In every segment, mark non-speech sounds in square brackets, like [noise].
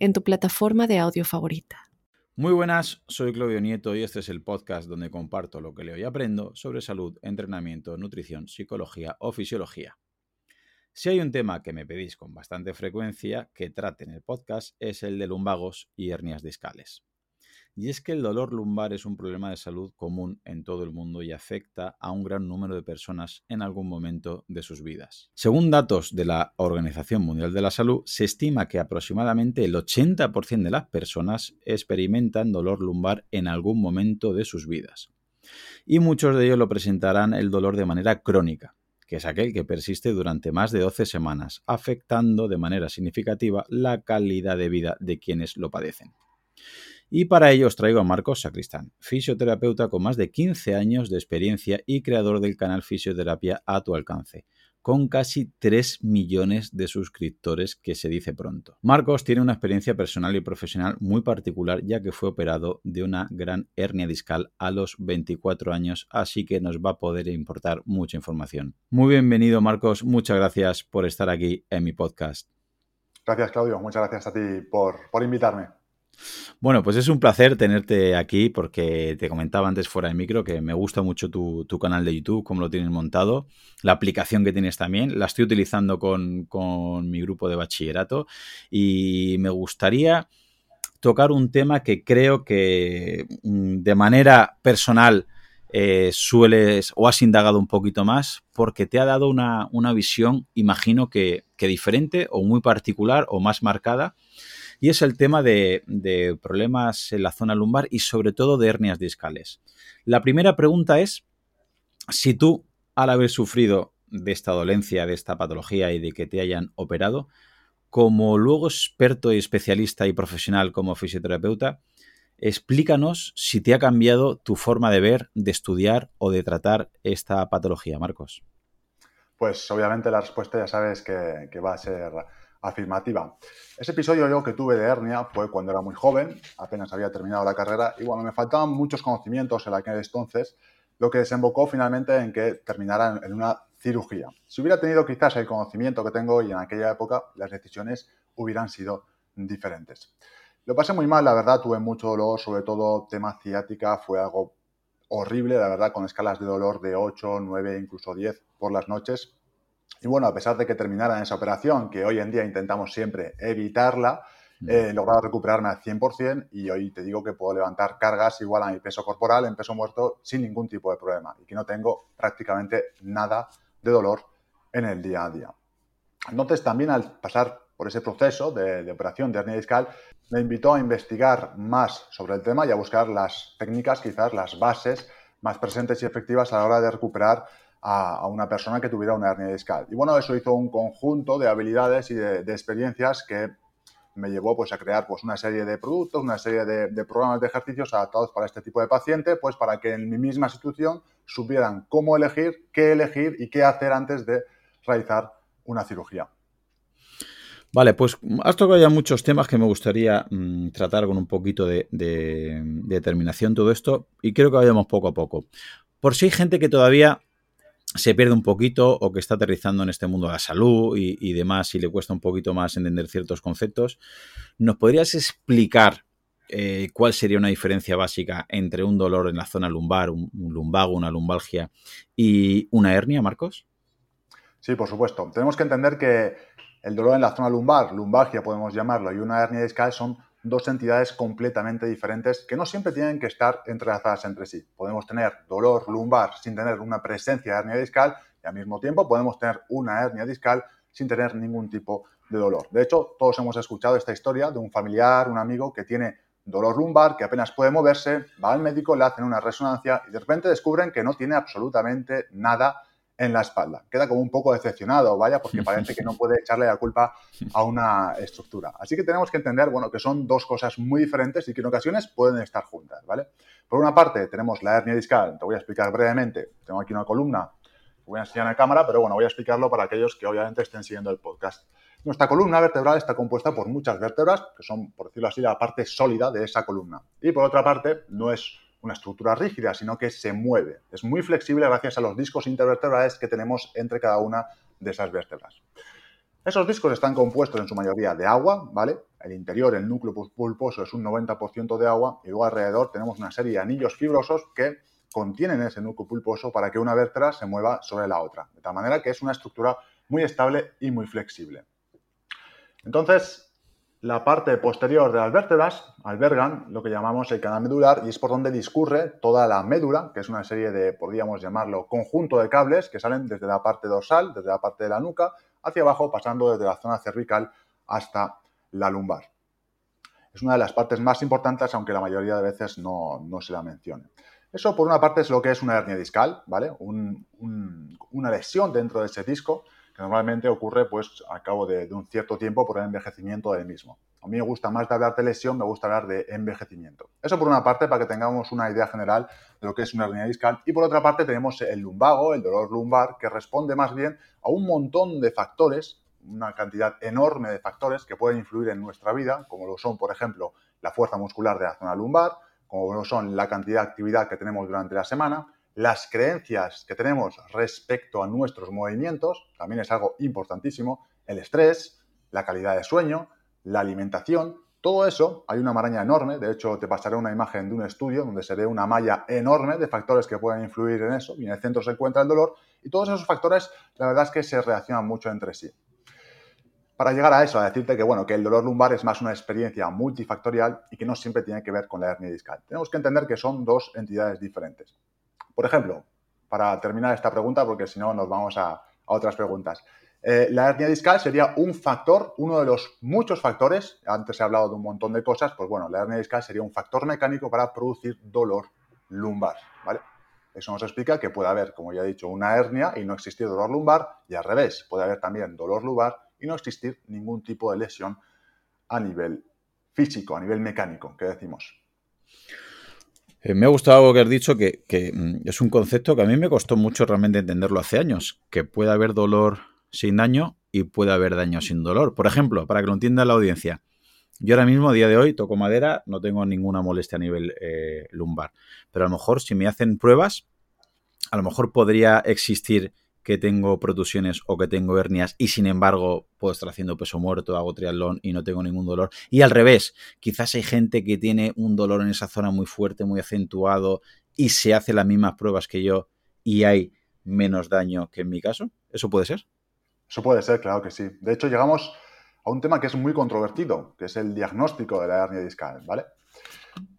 en tu plataforma de audio favorita. Muy buenas, soy Claudio Nieto y este es el podcast donde comparto lo que leo y aprendo sobre salud, entrenamiento, nutrición, psicología o fisiología. Si hay un tema que me pedís con bastante frecuencia que trate en el podcast es el de lumbagos y hernias discales. Y es que el dolor lumbar es un problema de salud común en todo el mundo y afecta a un gran número de personas en algún momento de sus vidas. Según datos de la Organización Mundial de la Salud, se estima que aproximadamente el 80% de las personas experimentan dolor lumbar en algún momento de sus vidas. Y muchos de ellos lo presentarán el dolor de manera crónica, que es aquel que persiste durante más de 12 semanas, afectando de manera significativa la calidad de vida de quienes lo padecen. Y para ello os traigo a Marcos Sacristán, fisioterapeuta con más de 15 años de experiencia y creador del canal Fisioterapia a tu alcance, con casi 3 millones de suscriptores que se dice pronto. Marcos tiene una experiencia personal y profesional muy particular ya que fue operado de una gran hernia discal a los 24 años, así que nos va a poder importar mucha información. Muy bienvenido Marcos, muchas gracias por estar aquí en mi podcast. Gracias Claudio, muchas gracias a ti por, por invitarme. Bueno, pues es un placer tenerte aquí porque te comentaba antes fuera de micro que me gusta mucho tu, canal de YouTube, cómo lo tienes montado, la aplicación que tienes también, la estoy utilizando con, mi grupo de bachillerato y me gustaría tocar un tema que creo que mm, de manera personal eh, sueles o has indagado un poquito más porque te ha dado una, visión, imagino que, que diferente o muy particular o más marcada y es el tema de, problemas en la zona lumbar y sobre todo de hernias discales. La primera pregunta es si tú, al haber sufrido de esta dolencia, de esta patología y de que te hayan operado, como luego experto y especialista y profesional como fisioterapeuta, explícanos si te ha cambiado tu forma de ver, de estudiar o de tratar esta patología, Marcos. Pues obviamente la respuesta ya sabes que, va a ser afirmativa. Ese episodio yo que tuve de hernia fue cuando era muy joven, apenas había terminado la carrera y bueno, me faltaban muchos conocimientos en aquel entonces, lo que desembocó finalmente en que terminara en una cirugía. Si hubiera tenido quizás el conocimiento que tengo hoy en aquella época, las decisiones hubieran sido diferentes. Lo pasé muy mal, la verdad, tuve mucho dolor, sobre todo tema ciática, fue algo horrible, la verdad, con escalas de dolor de 8, 9, incluso 10 por las noches. Y bueno, a pesar de que terminara en esa operación, que hoy en día intentamos siempre evitarla, mm. he logrado recuperarme al 100% y hoy te digo que puedo levantar cargas igual a mi peso corporal en peso muerto sin ningún tipo de problema y que no tengo prácticamente nada de dolor en el día a día. Entonces también al pasar por ese proceso de, de operación de hernia discal, me invitó a investigar más sobre el tema y a buscar las técnicas, quizás las bases más presentes y efectivas a la hora de recuperar a, una persona que tuviera una hernia discal. Y bueno, eso hizo un conjunto de habilidades y de, experiencias que me llevó pues, a crear pues, una serie de productos, una serie de, programas de ejercicios adaptados para este tipo de paciente, pues para que en mi misma institución supieran cómo elegir, qué elegir y qué hacer antes de realizar una cirugía. Vale, pues has tocado ya muchos temas que me gustaría mm, tratar con un poquito de, de, determinación todo esto y creo que vayamos poco a poco. Por si hay gente que todavía se pierde un poquito o que está aterrizando en este mundo de la salud y, demás y le cuesta un poquito más entender ciertos conceptos, ¿nos podrías explicar eh, cuál sería una diferencia básica entre un dolor en la zona lumbar, un, lumbago, una lumbalgia y una hernia, Marcos? Sí, por supuesto. Tenemos que entender que el dolor en la zona lumbar, lumbalgia podemos llamarlo, y una hernia discal son dos entidades completamente diferentes que no siempre tienen que estar entrelazadas entre sí. Podemos tener dolor lumbar sin tener una presencia de hernia discal y al mismo tiempo podemos tener una hernia discal sin tener ningún tipo de dolor. De hecho, todos hemos escuchado esta historia de un familiar, un amigo que tiene dolor lumbar, que apenas puede moverse, va al médico, le hacen una resonancia y de repente descubren que no tiene absolutamente nada en la espalda. Queda como un poco decepcionado, vaya, porque [laughs] parece que no puede echarle la culpa a una estructura. Así que tenemos que entender, bueno, que son dos cosas muy diferentes y que en ocasiones pueden estar juntas, ¿vale? Por una parte tenemos la hernia discal, te voy a explicar brevemente. Tengo aquí una columna, voy a enseñar en cámara, pero bueno, voy a explicarlo para aquellos que obviamente estén siguiendo el podcast. Nuestra columna vertebral está compuesta por muchas vértebras, que son, por decirlo así, la parte sólida de esa columna. Y por otra parte, no es una estructura rígida, sino que se mueve. Es muy flexible gracias a los discos intervertebrales que tenemos entre cada una de esas vértebras. Esos discos están compuestos en su mayoría de agua, ¿vale? El interior, el núcleo pulposo es un 90% de agua y luego alrededor tenemos una serie de anillos fibrosos que contienen ese núcleo pulposo para que una vértebra se mueva sobre la otra. De tal manera que es una estructura muy estable y muy flexible. Entonces, la parte posterior de las vértebras albergan lo que llamamos el canal medular y es por donde discurre toda la médula, que es una serie de, podríamos llamarlo, conjunto de cables que salen desde la parte dorsal, desde la parte de la nuca, hacia abajo, pasando desde la zona cervical hasta la lumbar. Es una de las partes más importantes, aunque la mayoría de veces no, se la mencione. Eso, por una parte, es lo que es una hernia discal, ¿vale? una lesión dentro de ese disco normalmente ocurre pues a cabo de, un cierto tiempo por el envejecimiento del mismo. A mí me gusta más de hablar de lesión, me gusta hablar de envejecimiento. Eso por una parte para que tengamos una idea general de lo que es una hernia discal y por otra parte tenemos el lumbago, el dolor lumbar, que responde más bien a un montón de factores, una cantidad enorme de factores que pueden influir en nuestra vida, como lo son, por ejemplo, la fuerza muscular de la zona lumbar, como lo son la cantidad de actividad que tenemos durante la semana, las creencias que tenemos respecto a nuestros movimientos, también es algo importantísimo, el estrés, la calidad de sueño, la alimentación, todo eso, hay una maraña enorme, de hecho te pasaré una imagen de un estudio donde se ve una malla enorme de factores que pueden influir en eso y en el centro se encuentra el dolor y todos esos factores la verdad es que se reaccionan mucho entre sí. Para llegar a eso, a decirte que, bueno, que el dolor lumbar es más una experiencia multifactorial y que no siempre tiene que ver con la hernia discal. Tenemos que entender que son dos entidades diferentes. Por ejemplo, para terminar esta pregunta, porque si no nos vamos a, otras preguntas. Eh, la hernia discal sería un factor, uno de los muchos factores, antes he hablado de un montón de cosas, pues bueno, la hernia discal sería un factor mecánico para producir dolor lumbar, ¿vale? Eso nos explica que puede haber, como ya he dicho, una hernia y no existir dolor lumbar, y al revés, puede haber también dolor lumbar y no existir ningún tipo de lesión a nivel físico, a nivel mecánico, que decimos. Eh, me ha gustado algo que has dicho, que, mm, es un concepto que a mí me costó mucho realmente entenderlo hace años, que puede haber dolor sin daño y puede haber daño sin dolor. Por ejemplo, para que lo entienda la audiencia, yo ahora mismo, a día de hoy, toco madera, no tengo ninguna molestia a nivel eh, lumbar, pero a lo mejor si me hacen pruebas, a lo mejor podría existir que tengo protusiones o que tengo hernias y sin embargo puedo estar haciendo peso muerto, hago triatlón y no tengo ningún dolor. Y al revés, quizás hay gente que tiene un dolor en esa zona muy fuerte, muy acentuado y se hace las mismas pruebas que yo y hay menos daño que en mi caso. ¿Eso puede ser? Eso puede ser, claro que sí. De hecho, llegamos a un tema que es muy controvertido, que es el diagnóstico de la hernia discal, ¿vale?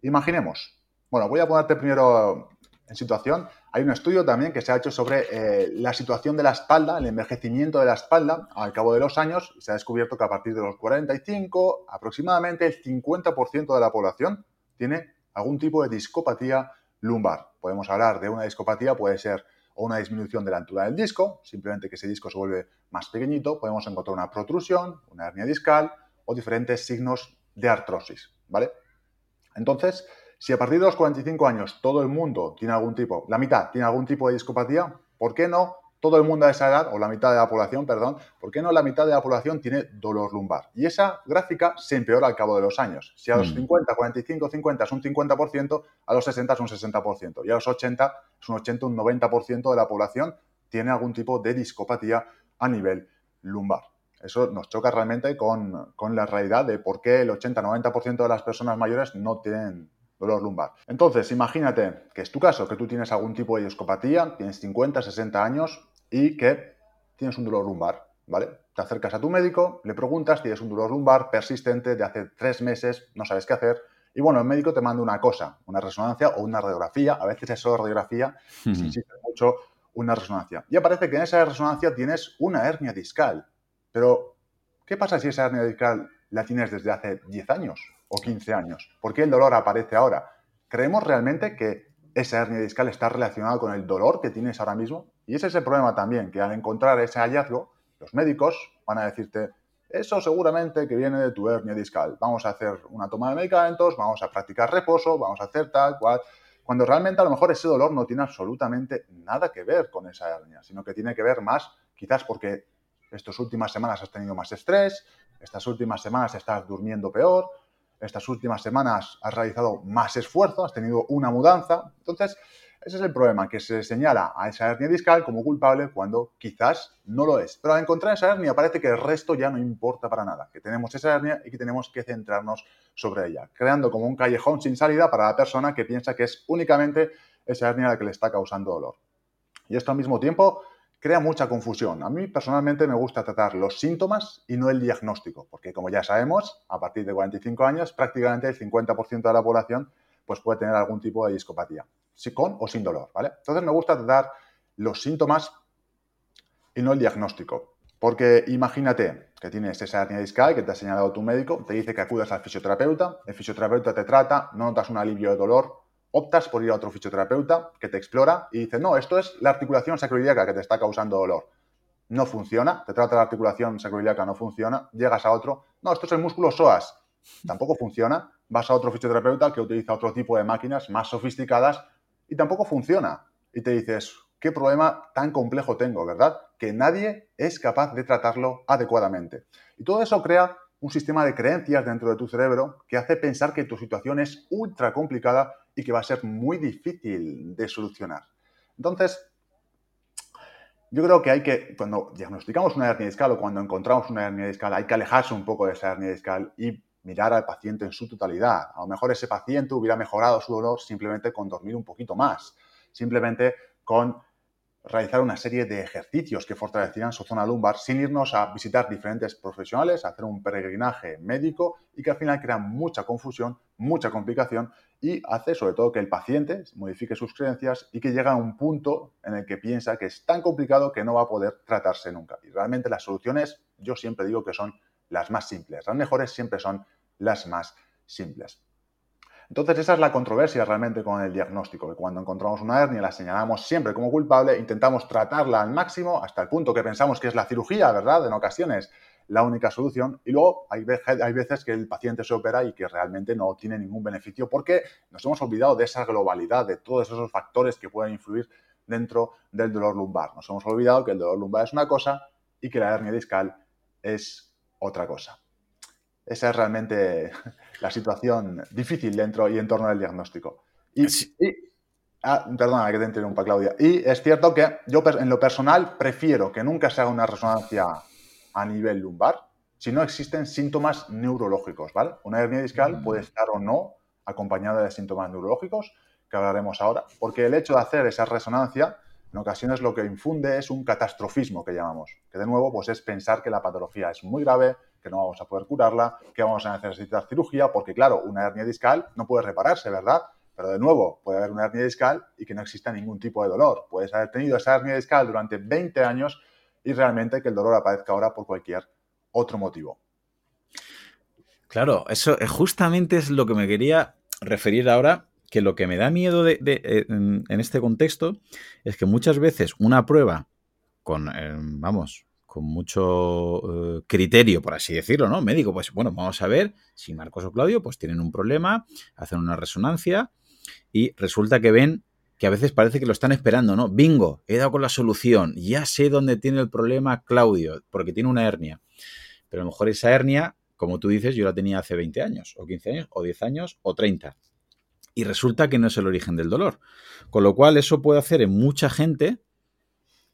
Imaginemos, bueno, voy a ponerte primero en situación. Hay un estudio también que se ha hecho sobre eh, la situación de la espalda, el envejecimiento de la espalda al cabo de los años. Se ha descubierto que a partir de los 45, aproximadamente el 50% de la población tiene algún tipo de discopatía lumbar. Podemos hablar de una discopatía, puede ser una disminución de la altura del disco, simplemente que ese disco se vuelve más pequeñito. Podemos encontrar una protrusión, una hernia discal o diferentes signos de artrosis, ¿vale? Entonces, si a partir de los 45 años todo el mundo tiene algún tipo, la mitad tiene algún tipo de discopatía, ¿por qué no todo el mundo a esa edad, o la mitad de la población, perdón, ¿por qué no la mitad de la población tiene dolor lumbar? Y esa gráfica se empeora al cabo de los años. Si a los 50, 45, 50 es un 50%, a los 60 es un 60%, y a los 80 es un 80, un 90% de la población tiene algún tipo de discopatía a nivel lumbar. Eso nos choca realmente con, con la realidad de por qué el 80-90% de las personas mayores no tienen dolor lumbar. Entonces, imagínate que es tu caso, que tú tienes algún tipo de discopatía, tienes 50, 60 años y que tienes un dolor lumbar, ¿vale? Te acercas a tu médico, le preguntas, tienes un dolor lumbar persistente de hace tres meses, no sabes qué hacer, y bueno, el médico te manda una cosa, una resonancia o una radiografía, a veces es solo radiografía, [laughs] si insiste mucho, una resonancia. Y aparece que en esa resonancia tienes una hernia discal. Pero, ¿qué pasa si esa hernia discal la tienes desde hace 10 años? O 15 años. ¿Por qué el dolor aparece ahora? ¿Creemos realmente que esa hernia discal está relacionada con el dolor que tienes ahora mismo? Y ese es el problema también, que al encontrar ese hallazgo, los médicos van a decirte, eso seguramente que viene de tu hernia discal. Vamos a hacer una toma de medicamentos, vamos a practicar reposo, vamos a hacer tal cual. Cuando realmente a lo mejor ese dolor no tiene absolutamente nada que ver con esa hernia, sino que tiene que ver más quizás porque estas últimas semanas has tenido más estrés, estas últimas semanas estás durmiendo peor, estas últimas semanas has realizado más esfuerzo, has tenido una mudanza. Entonces, ese es el problema, que se señala a esa hernia discal como culpable cuando quizás no lo es. Pero al encontrar esa hernia parece que el resto ya no importa para nada, que tenemos esa hernia y que tenemos que centrarnos sobre ella, creando como un callejón sin salida para la persona que piensa que es únicamente esa hernia la que le está causando dolor. Y esto al mismo tiempo crea mucha confusión. A mí personalmente me gusta tratar los síntomas y no el diagnóstico, porque como ya sabemos, a partir de 45 años prácticamente el 50% de la población pues puede tener algún tipo de discopatía con o sin dolor, ¿vale? Entonces me gusta tratar los síntomas y no el diagnóstico. Porque imagínate que tienes esa hernia discal que te ha señalado tu médico, te dice que acudas al fisioterapeuta, el fisioterapeuta te trata, no notas un alivio de dolor, optas por ir a otro fisioterapeuta que te explora y dice, no, esto es la articulación sacroiliaca que te está causando dolor. No funciona, te trata la articulación sacroiliaca, no funciona, llegas a otro, no, esto es el músculo psoas, tampoco funciona, vas a otro fisioterapeuta que utiliza otro tipo de máquinas más sofisticadas y tampoco funciona. Y te dices, qué problema tan complejo tengo, ¿verdad? Que nadie es capaz de tratarlo adecuadamente. Y todo eso crea un sistema de creencias dentro de tu cerebro que hace pensar que tu situación es ultra complicada y que va a ser muy difícil de solucionar. Entonces, yo creo que hay que, cuando diagnosticamos una hernia discal o cuando encontramos una hernia discal, hay que alejarse un poco de esa hernia discal y mirar al paciente en su totalidad. A lo mejor ese paciente hubiera mejorado su dolor simplemente con dormir un poquito más, simplemente con realizar una serie de ejercicios que fortalecieran su zona lumbar sin irnos a visitar diferentes profesionales, hacer un peregrinaje médico y que al final crea mucha confusión, mucha complicación y hace sobre todo que el paciente modifique sus creencias y que llegue a un punto en el que piensa que es tan complicado que no va a poder tratarse nunca. Y realmente las soluciones yo siempre digo que son las más simples. Las mejores siempre son las más simples. Entonces, esa es la controversia realmente con el diagnóstico, que cuando encontramos una hernia la señalamos siempre como culpable, intentamos tratarla al máximo hasta el punto que pensamos que es la cirugía, ¿verdad? En ocasiones la única solución y luego hay, hay veces que el paciente se opera y que realmente no tiene ningún beneficio porque nos hemos olvidado de esa globalidad, de todos esos factores que pueden influir dentro del dolor lumbar. Nos hemos olvidado que el dolor lumbar es una cosa y que la hernia discal es otra cosa. Esa es realmente la situación difícil dentro y en torno al diagnóstico. Y, ah, perdona que te interrumpa, Claudia. Y es cierto que yo en lo personal prefiero que nunca se haga una resonancia a nivel lumbar si no existen síntomas neurológicos, ¿vale? Una hernia discal mm. puede estar o no acompañada de síntomas neurológicos, que hablaremos ahora, porque el hecho de hacer esa resonancia en ocasiones lo que infunde es un catastrofismo que llamamos, que de nuevo pues es pensar que la patología es muy grave, que no vamos a poder curarla, que vamos a necesitar cirugía, porque claro, una hernia discal no puede repararse, ¿verdad? Pero de nuevo, puede haber una hernia discal y que no exista ningún tipo de dolor. Puedes haber tenido esa hernia discal durante 20 años y realmente que el dolor aparezca ahora por cualquier otro motivo. Claro, eso justamente es lo que me quería referir ahora que lo que me da miedo eh, en, este contexto es que muchas veces una prueba con, eh, vamos, con mucho eh, criterio, por así decirlo, ¿no? Médico, pues bueno, vamos a ver si Marcos o Claudio pues tienen un problema, hacen una resonancia y resulta que ven que a veces parece que lo están esperando, ¿no? Bingo, he dado con la solución, ya sé dónde tiene el problema Claudio, porque tiene una hernia. Pero a lo mejor esa hernia, como tú dices, yo la tenía hace 20 años, o 15 años, o 10 años, o 30 y resulta que no es el origen del dolor. Con lo cual eso puede hacer en mucha gente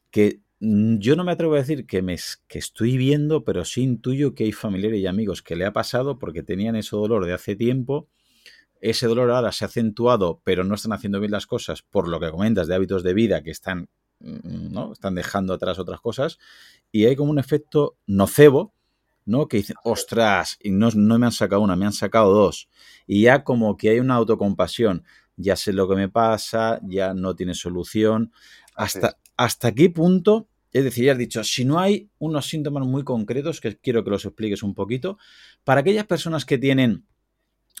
que yo no me atrevo a decir que, me, que estoy viendo, pero sí intuyo que hay familiares y amigos que le ha pasado porque tenían ese dolor de hace tiempo. Ese dolor ahora se ha acentuado, pero no están haciendo bien las cosas por lo que comentas de hábitos de vida que están, mm, ¿no? están dejando atrás otras cosas. Y hay como un efecto nocebo ¿no? Que dicen, ostras, y no, no me han sacado una, me han sacado dos. Y ya como que hay una autocompasión, ya sé lo que me pasa, ya no tiene solución. ¿Hasta, ¿hasta qué punto? Es decir, has dicho, si no hay unos síntomas muy concretos, que quiero que los expliques un poquito, para aquellas personas que tienen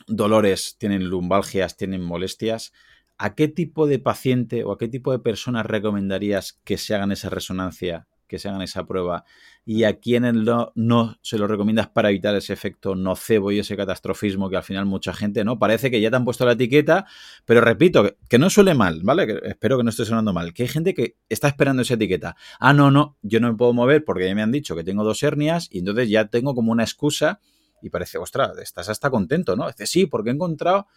dolores, tienen lumbalgias, tienen molestias, ¿a qué tipo de paciente o a qué tipo de personas recomendarías que se hagan esa resonancia, que se hagan esa prueba? ¿Y a quiénes no, no se lo recomiendas para evitar ese efecto nocebo y ese catastrofismo que al final mucha gente, ¿no? Parece que ya te han puesto la etiqueta, pero repito, que, no suele mal, ¿vale? espero que no esté sonando mal, que hay gente que está esperando esa etiqueta. Ah, no, no, yo no me puedo mover porque ya me han dicho que tengo dos hernias y entonces ya tengo como una excusa y parece, ostras, estás hasta contento, ¿no? Dice, sí, porque he encontrado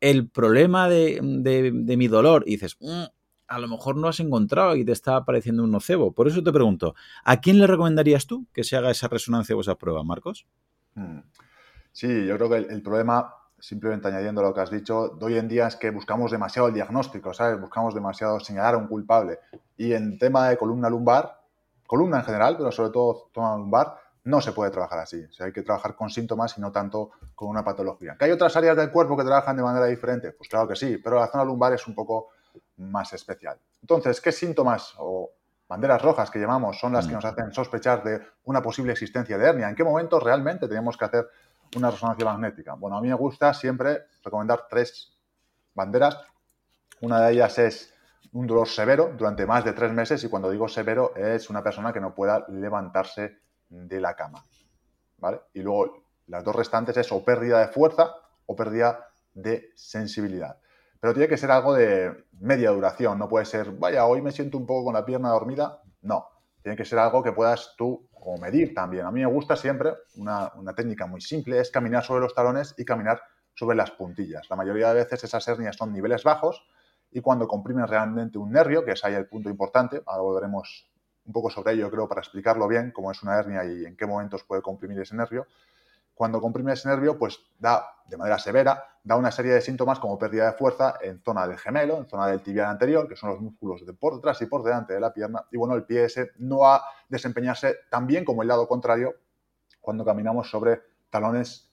el problema de, mi dolor y dices, mm, a lo mejor no has encontrado y te está apareciendo un nocebo. Por eso te pregunto, ¿a quién le recomendarías tú que se haga esa resonancia o esa prueba, Marcos? Mm. Sí, yo creo que el, problema, simplemente añadiendo lo que has dicho, de hoy en día es que buscamos demasiado el diagnóstico, ¿sabes? Buscamos demasiado señalar a un culpable. Y en tema de columna lumbar, columna en general, pero sobre todo zona lumbar, no se puede trabajar así. O hay que trabajar con síntomas y no tanto con una patología. ¿Que hay otras áreas del cuerpo que trabajan de manera diferente? Pues claro que sí, pero la zona lumbar es un poco más especial. Entonces, ¿qué síntomas o banderas rojas que llamamos son las que mm. nos hacen sospechar de una posible existencia de hernia? ¿En qué momento realmente tenemos que hacer una resonancia magnética? Bueno, a mí me gusta siempre recomendar tres banderas. Una de ellas es un dolor severo durante más de tres meses y cuando digo severo es una persona que no pueda levantarse de la cama. ¿Vale? Y luego las dos restantes es o pérdida de fuerza o pérdida de sensibilidad. Pero tiene que ser algo de media duración, no puede ser, vaya, hoy me siento un poco con la pierna dormida. No, tiene que ser algo que puedas tú medir también. A mí me gusta siempre, una, una técnica muy simple, es caminar sobre los talones y caminar sobre las puntillas. La mayoría de veces esas hernias son niveles bajos y cuando comprimen realmente un nervio, que es ahí el punto importante, ahora volveremos un poco sobre ello, creo, para explicarlo bien, cómo es una hernia y en qué momentos puede comprimir ese nervio. Cuando comprime ese nervio, pues da, de manera severa, da una serie de síntomas como pérdida de fuerza en zona del gemelo, en zona del tibial anterior, que son los músculos de por detrás y por delante de la pierna. Y bueno, el pie ese no va a desempeñarse tan bien como el lado contrario cuando caminamos sobre talones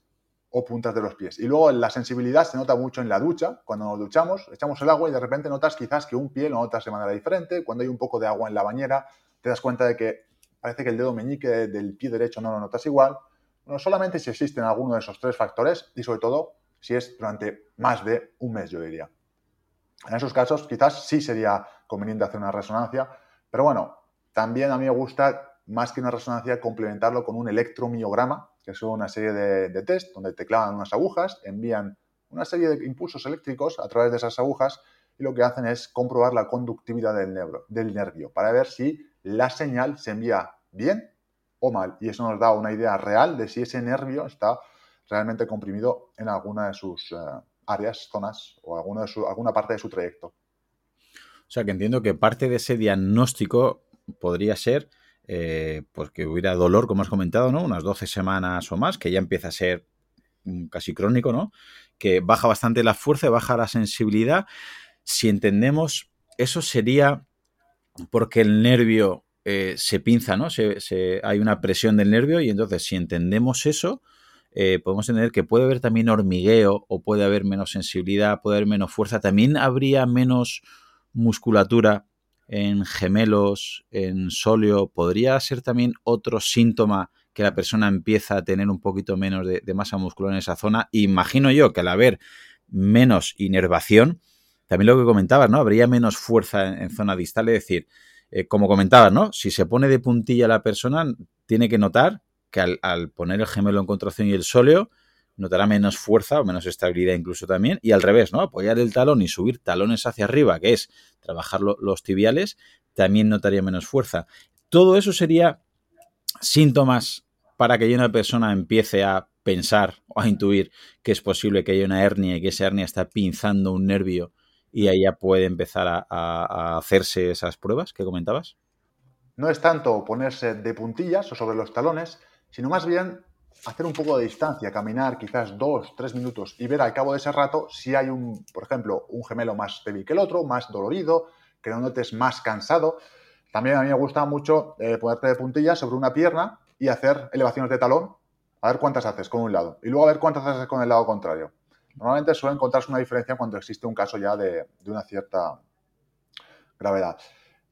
o puntas de los pies. Y luego la sensibilidad se nota mucho en la ducha. Cuando nos duchamos, echamos el agua y de repente notas quizás que un pie lo notas de manera diferente. Cuando hay un poco de agua en la bañera, te das cuenta de que parece que el dedo meñique del pie derecho no lo notas igual. No solamente si existen alguno de esos tres factores y sobre todo si es durante más de un mes, yo diría. En esos casos quizás sí sería conveniente hacer una resonancia, pero bueno, también a mí me gusta más que una resonancia complementarlo con un electromiograma, que son una serie de, de test donde te clavan unas agujas, envían una serie de impulsos eléctricos a través de esas agujas y lo que hacen es comprobar la conductividad del, del nervio para ver si la señal se envía bien o mal. Y eso nos da una idea real de si ese nervio está realmente comprimido en alguna de sus eh, áreas, zonas o alguna, de su, alguna parte de su trayecto. O sea que entiendo que parte de ese diagnóstico podría ser eh, pues que hubiera dolor, como has comentado, ¿no? Unas 12 semanas o más, que ya empieza a ser mm, casi crónico, ¿no? Que baja bastante la fuerza, baja la sensibilidad. Si entendemos, eso sería porque el nervio eh, se pinza, ¿no? Se, hay una presión del nervio y entonces si entendemos eso, eh, podemos entender que puede haber también hormigueo o puede haber menos sensibilidad, puede haber menos fuerza, también habría menos musculatura en gemelos, en sóleo, podría ser también otro síntoma que la persona empieza a tener un poquito menos de, de masa muscular en esa zona. Imagino yo que al haber menos inervación, también lo que comentabas, ¿no? Habría menos fuerza en, zona distal, es decir, eh, como comentabas, ¿no? Si se pone de puntilla la persona, tiene que notar que al, poner el gemelo en contracción y el sóleo, notará menos fuerza o menos estabilidad incluso también. Y al revés, ¿no? Apoyar el talón y subir talones hacia arriba, que es trabajar los tibiales, también notaría menos fuerza. Todo eso sería síntomas para que una persona empiece a pensar o a intuir que es posible que haya una hernia y que esa hernia está pinzando un nervio y ahí ya puede empezar a, hacerse esas pruebas que comentabas? No es tanto ponerse de puntillas o sobre los talones, sino más bien hacer un poco de distancia, caminar quizás dos, tres minutos y ver al cabo de ese rato si hay un, por ejemplo, un gemelo más débil que el otro, más dolorido, que no notes más cansado. También a mí me gusta mucho eh, ponerte de puntillas sobre una pierna y hacer elevaciones de talón, a ver cuántas haces con un lado y luego a ver cuántas haces con el lado contrario. Normalmente suele encontrarse una diferencia cuando existe un caso ya de, una cierta gravedad.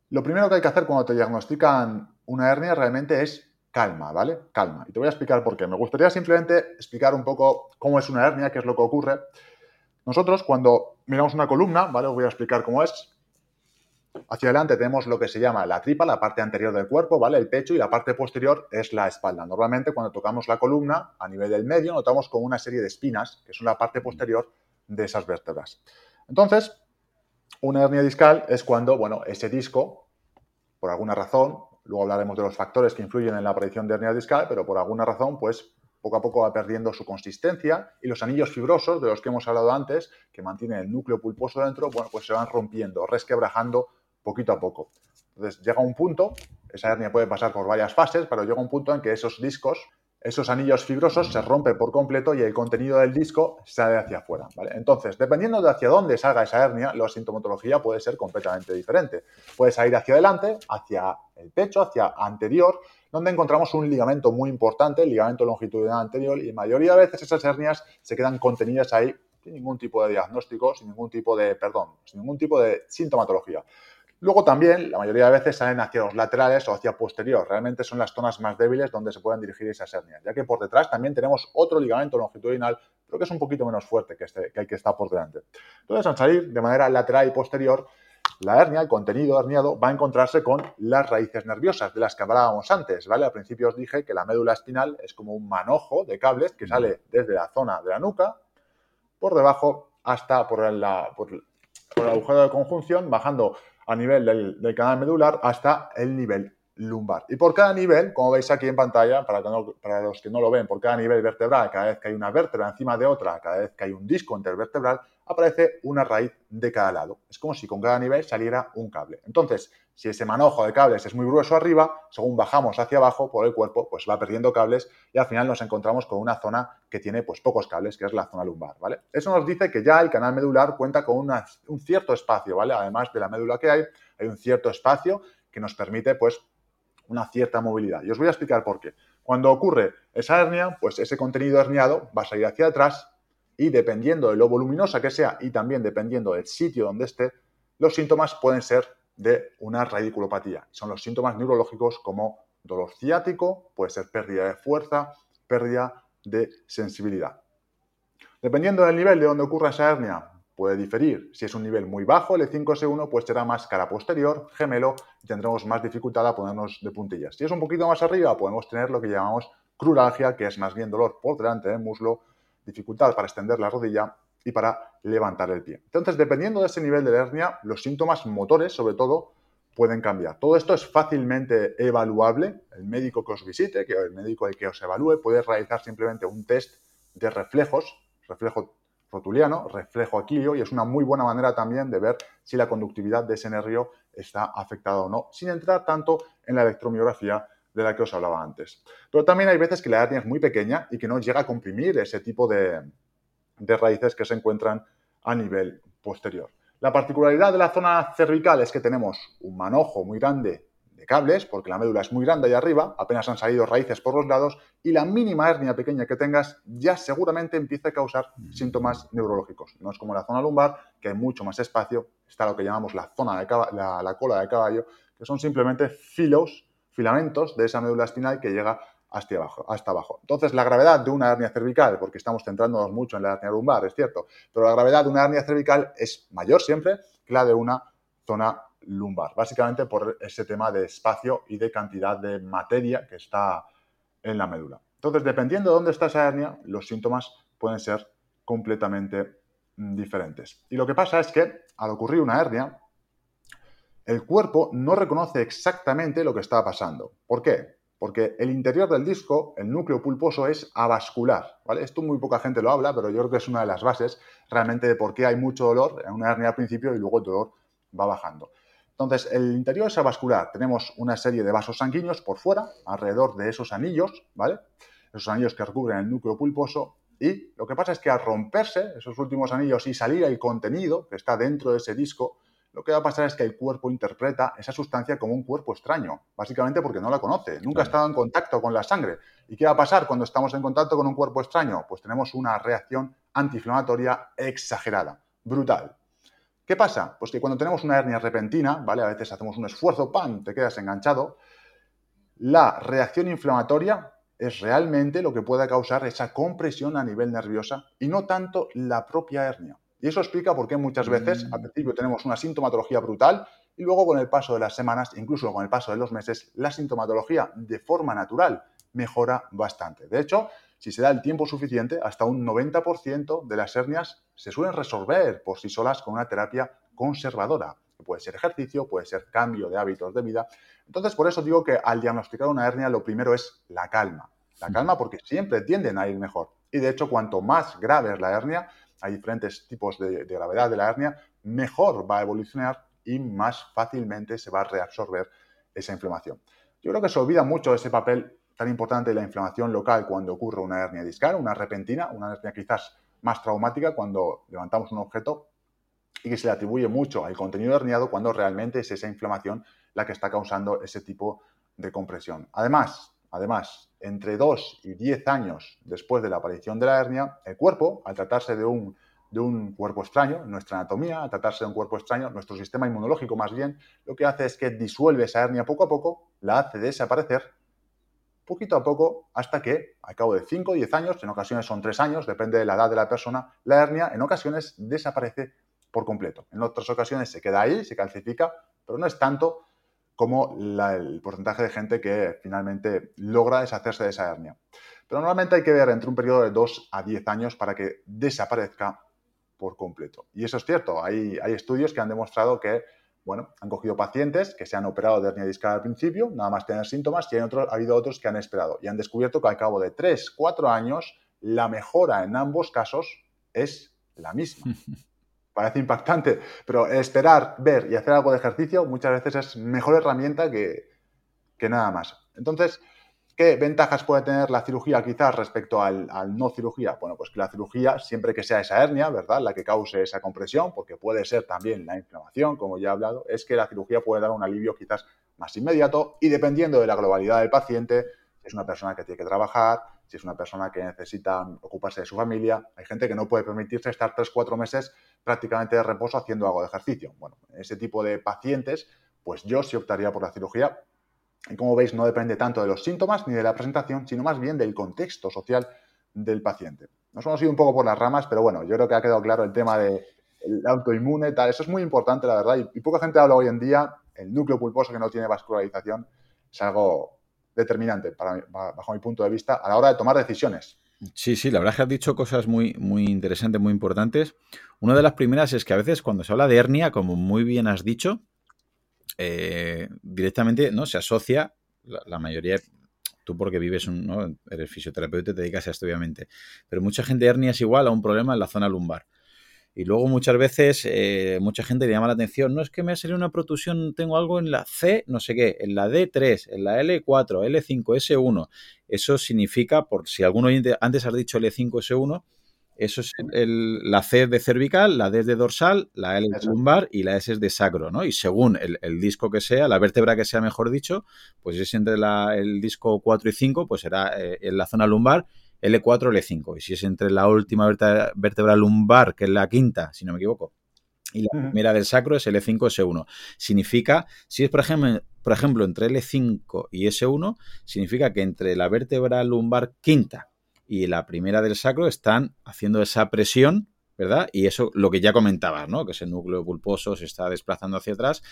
Lo primero que hay que hacer cuando te diagnostican una hernia realmente es calma, ¿vale? Calma. Y te voy a explicar por qué. Me gustaría simplemente explicar un poco cómo es una hernia, qué es lo que ocurre. Nosotros cuando miramos una columna, ¿vale? Os voy a explicar cómo es. Hacia adelante tenemos lo que se llama la tripa, la parte anterior del cuerpo, ¿vale? El pecho y la parte posterior es la espalda. Normalmente cuando tocamos la columna, a nivel del medio, notamos como una serie de espinas, que son la parte posterior de esas vértebras. Entonces, una hernia discal es cuando, bueno, ese disco, por alguna razón, luego hablaremos de los factores que influyen en la aparición de hernia discal, pero por alguna razón, pues poco a poco va perdiendo su consistencia y los anillos fibrosos de los que hemos hablado antes, que mantienen el núcleo pulposo dentro, bueno, pues se van rompiendo, resquebrajando poquito a poco. Entonces llega un punto, esa hernia puede pasar por varias fases, pero llega un punto en que esos discos, esos anillos fibrosos se rompen por completo y el contenido del disco sale hacia afuera. Entonces, dependiendo de hacia dónde salga esa hernia, la sintomatología puede ser completamente diferente. Puede salir hacia adelante, hacia el pecho, hacia anterior, donde encontramos un ligamento muy importante, el ligamento longitudinal anterior, y la mayoría de veces esas hernias se quedan contenidas ahí sin ningún tipo de diagnóstico, sin ningún tipo de, perdón, sin ningún tipo de sintomatología. Luego también, la mayoría de veces salen hacia los laterales o hacia posterior. Realmente son las zonas más débiles donde se pueden dirigir esas hernias, ya que por detrás también tenemos otro ligamento longitudinal, pero que es un poquito menos fuerte que, este, que el que está por delante. Entonces, al salir de manera lateral y posterior, la hernia, el contenido herniado, va a encontrarse con las raíces nerviosas de las que hablábamos antes, ¿vale? Al principio os dije que la médula espinal es como un manojo de cables que sale desde la zona de la nuca, por debajo hasta por, por el agujero de conjunción, bajando a nivel del, canal medular hasta el nivel lumbar. Y por cada nivel, como veis aquí en pantalla, para, para, los que no lo ven, por cada nivel vertebral, cada vez que hay una vértebra encima de otra, cada vez que hay un disco intervertebral, aparece una raíz de cada lado. Es como si con cada nivel saliera un cable. Entonces, si ese manojo de cables es muy grueso arriba, según bajamos hacia abajo por el cuerpo, pues va perdiendo cables y al final nos encontramos con una zona que tiene pues pocos cables, que es la zona lumbar, ¿vale? Eso nos dice que ya el canal medular cuenta con un cierto espacio, ¿vale? Además de la médula que hay, hay un cierto espacio que nos permite pues una cierta movilidad. Y os voy a explicar por qué. Cuando ocurre esa hernia, pues ese contenido herniado va a salir hacia atrás y dependiendo de lo voluminosa que sea y también dependiendo del sitio donde esté, los síntomas pueden ser de una radiculopatía. Son los síntomas neurológicos como dolor ciático, puede ser pérdida de fuerza, pérdida de sensibilidad. Dependiendo del nivel de donde ocurra esa hernia, puede diferir. Si es un nivel muy bajo, el E5S1, pues será más cara posterior, gemelo, y tendremos más dificultad a ponernos de puntillas. Si es un poquito más arriba, podemos tener lo que llamamos cruralgia, que es más bien dolor por delante del muslo, dificultad para extender la rodilla y para levantar el pie. Entonces, dependiendo de ese nivel de hernia, los síntomas motores, sobre todo, pueden cambiar. Todo esto es fácilmente evaluable. El médico que os visite, que el médico que os evalúe, puede realizar simplemente un test de reflejos, reflejo rotuliano, reflejo aquilio, y es una muy buena manera también de ver si la conductividad de ese nervio está afectada o no, sin entrar tanto en la electromiografía de la que os hablaba antes. Pero también hay veces que la hernia es muy pequeña y que no llega a comprimir ese tipo de, de raíces que se encuentran a nivel posterior. La particularidad de la zona cervical es que tenemos un manojo muy grande de cables, porque la médula es muy grande ahí arriba, apenas han salido raíces por los lados, y la mínima hernia pequeña que tengas ya seguramente empieza a causar síntomas neurológicos. No es como la zona lumbar, que hay mucho más espacio, está lo que llamamos la zona de la, la cola de caballo, que son simplemente filos, filamentos de esa médula espinal que llega hasta abajo, hasta abajo. Entonces, la gravedad de una hernia cervical, porque estamos centrándonos mucho en la hernia lumbar, es cierto, pero la gravedad de una hernia cervical es mayor siempre que la de una zona lumbar, básicamente por ese tema de espacio y de cantidad de materia que está en la médula. Entonces, dependiendo de dónde está esa hernia, los síntomas pueden ser completamente mm, diferentes. Y lo que pasa es que al ocurrir una hernia, el cuerpo no reconoce exactamente lo que está pasando. ¿Por qué? porque el interior del disco, el núcleo pulposo, es avascular. ¿vale? Esto muy poca gente lo habla, pero yo creo que es una de las bases realmente de por qué hay mucho dolor en una hernia al principio y luego el dolor va bajando. Entonces, el interior es avascular. Tenemos una serie de vasos sanguíneos por fuera, alrededor de esos anillos, ¿vale? Esos anillos que recubren el núcleo pulposo. Y lo que pasa es que al romperse esos últimos anillos y salir el contenido que está dentro de ese disco, lo que va a pasar es que el cuerpo interpreta esa sustancia como un cuerpo extraño, básicamente porque no la conoce, nunca ha estado en contacto con la sangre. ¿Y qué va a pasar cuando estamos en contacto con un cuerpo extraño? Pues tenemos una reacción antiinflamatoria exagerada, brutal. ¿Qué pasa? Pues que cuando tenemos una hernia repentina, ¿vale? A veces hacemos un esfuerzo, ¡pam!, te quedas enganchado. La reacción inflamatoria es realmente lo que puede causar esa compresión a nivel nerviosa y no tanto la propia hernia. Y eso explica por qué muchas veces al principio tenemos una sintomatología brutal y luego con el paso de las semanas, incluso con el paso de los meses, la sintomatología de forma natural mejora bastante. De hecho, si se da el tiempo suficiente, hasta un 90% de las hernias se suelen resolver por sí solas con una terapia conservadora. Puede ser ejercicio, puede ser cambio de hábitos de vida. Entonces, por eso digo que al diagnosticar una hernia, lo primero es la calma. La calma porque siempre tienden a ir mejor. Y de hecho, cuanto más grave es la hernia, hay diferentes tipos de, gravedad de la hernia, mejor va a evolucionar y más fácilmente se va a reabsorber esa inflamación. Yo creo que se olvida mucho ese papel tan importante de la inflamación local cuando ocurre una hernia discal, una repentina, una hernia quizás más traumática cuando levantamos un objeto y que se le atribuye mucho al contenido herniado cuando realmente es esa inflamación la que está causando ese tipo de compresión. Además, además, entre 2 y 10 años después de la aparición de la hernia, el cuerpo, al tratarse de un de un cuerpo extraño, nuestra anatomía, a tratarse de un cuerpo extraño, nuestro sistema inmunológico más bien, lo que hace es que disuelve esa hernia poco a poco, la hace desaparecer poquito a poco hasta que, al cabo de 5 o 10 años, en ocasiones son 3 años, depende de la edad de la persona, la hernia en ocasiones desaparece por completo. En otras ocasiones se queda ahí, se calcifica, pero no es tanto como el porcentaje de gente que finalmente logra deshacerse de esa hernia. Pero normalmente hay que ver entre un periodo de 2 a 10 años para que desaparezca por completo. Y eso es cierto, hay, hay estudios que han demostrado que, bueno, han cogido pacientes que se han operado de hernia discal al principio, nada más tener síntomas, y hay otros, ha habido otros que han esperado y han descubierto que al cabo de 3, 4 años, la mejora en ambos casos es la misma. [laughs] Parece impactante, pero esperar, ver y hacer algo de ejercicio muchas veces es mejor herramienta que, que nada más. Entonces, ¿Qué ventajas puede tener la cirugía quizás respecto al, no cirugía? Bueno, pues que la cirugía, siempre que sea esa hernia, ¿verdad? La que cause esa compresión, porque puede ser también la inflamación, como ya he hablado, es que la cirugía puede dar un alivio quizás más inmediato y dependiendo de la globalidad del paciente, es una persona que tiene que trabajar, si es una persona que necesita ocuparse de su familia, hay gente que no puede permitirse estar 3-4 meses prácticamente de reposo haciendo algo de ejercicio. Bueno, ese tipo de pacientes, pues yo sí optaría por la cirugía y como veis, no depende tanto de los síntomas ni de la presentación, sino más bien del contexto social del paciente. Nos hemos ido un poco por las ramas, pero bueno, yo creo que ha quedado claro el tema del autoinmune, tal. Eso es muy importante, la verdad, y, poca gente habla hoy en día. El núcleo pulposo que no tiene vascularización es algo determinante, para, bajo mi punto de vista, a la hora de tomar decisiones. Sí, sí, la verdad es que has dicho cosas muy, muy interesantes, muy importantes. Una de las primeras es que a veces cuando se habla de hernia, como muy bien has dicho, eh, directamente no se asocia la, mayoría tú porque vives un, eres fisioterapeuta y te dedicas a esto obviamente pero mucha gente hernia es igual a un problema en la zona lumbar y luego muchas veces eh, mucha gente le llama la atención no es que me ha salido una protusión tengo algo en la C no sé qué en la D3 en la L4 L5 S1 eso significa por si alguno antes has dicho L5 S1 eso es la C de cervical, la D es de dorsal, la L es lumbar y la S es de sacro, ¿no? Y según el, disco que sea, la vértebra que sea, mejor dicho, pues es entre el disco 4 y 5, pues será eh, en la zona lumbar L4, L5. Y si es entre la última vértebra, lumbar, que es la quinta, si no me equivoco, y la primera del sacro es L5, S1. Significa, si es por ejemplo, por ejemplo entre L5 y S1, significa que entre la vértebra lumbar quinta y la primera del sacro están haciendo esa presión, ¿verdad? Y eso, lo que ya comentabas, ¿no? Que ese núcleo pulposo se está desplazando hacia atrás.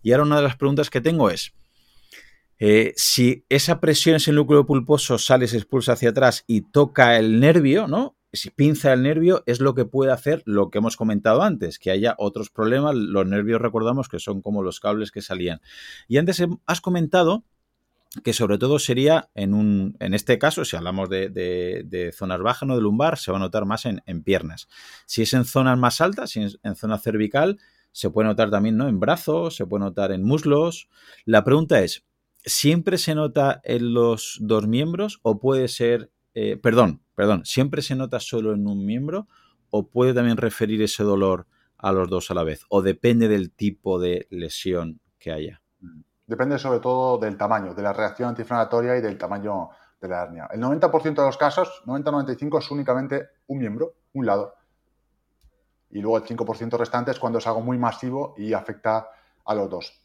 Y ahora una de las preguntas que tengo es, eh, si esa presión, ese núcleo pulposo sale, se expulsa hacia atrás y toca el nervio, ¿no? Si pinza el nervio, es lo que puede hacer lo que hemos comentado antes, que haya otros problemas. Los nervios recordamos que son como los cables que salían. Y antes has comentado que sobre todo sería en un, en este caso, si hablamos de, zonas bajas, no de lumbar, se va a notar más en, piernas. Si es en zonas más altas, si es en zona cervical, se puede notar también ¿no? en brazos, se puede notar en muslos. La pregunta es, ¿siempre se nota en los dos miembros o puede ser, eh, perdón, perdón, ¿siempre se nota solo en un miembro o puede también referir ese dolor a los dos a la vez? ¿O depende del tipo de lesión que haya? Mm. Depende sobre todo del tamaño, de la reacción antiinflamatoria y del tamaño de la hernia. El 90% de los casos, 90-95, es únicamente un miembro, un lado. Y luego el 5% restante es cuando es algo muy masivo y afecta a los dos.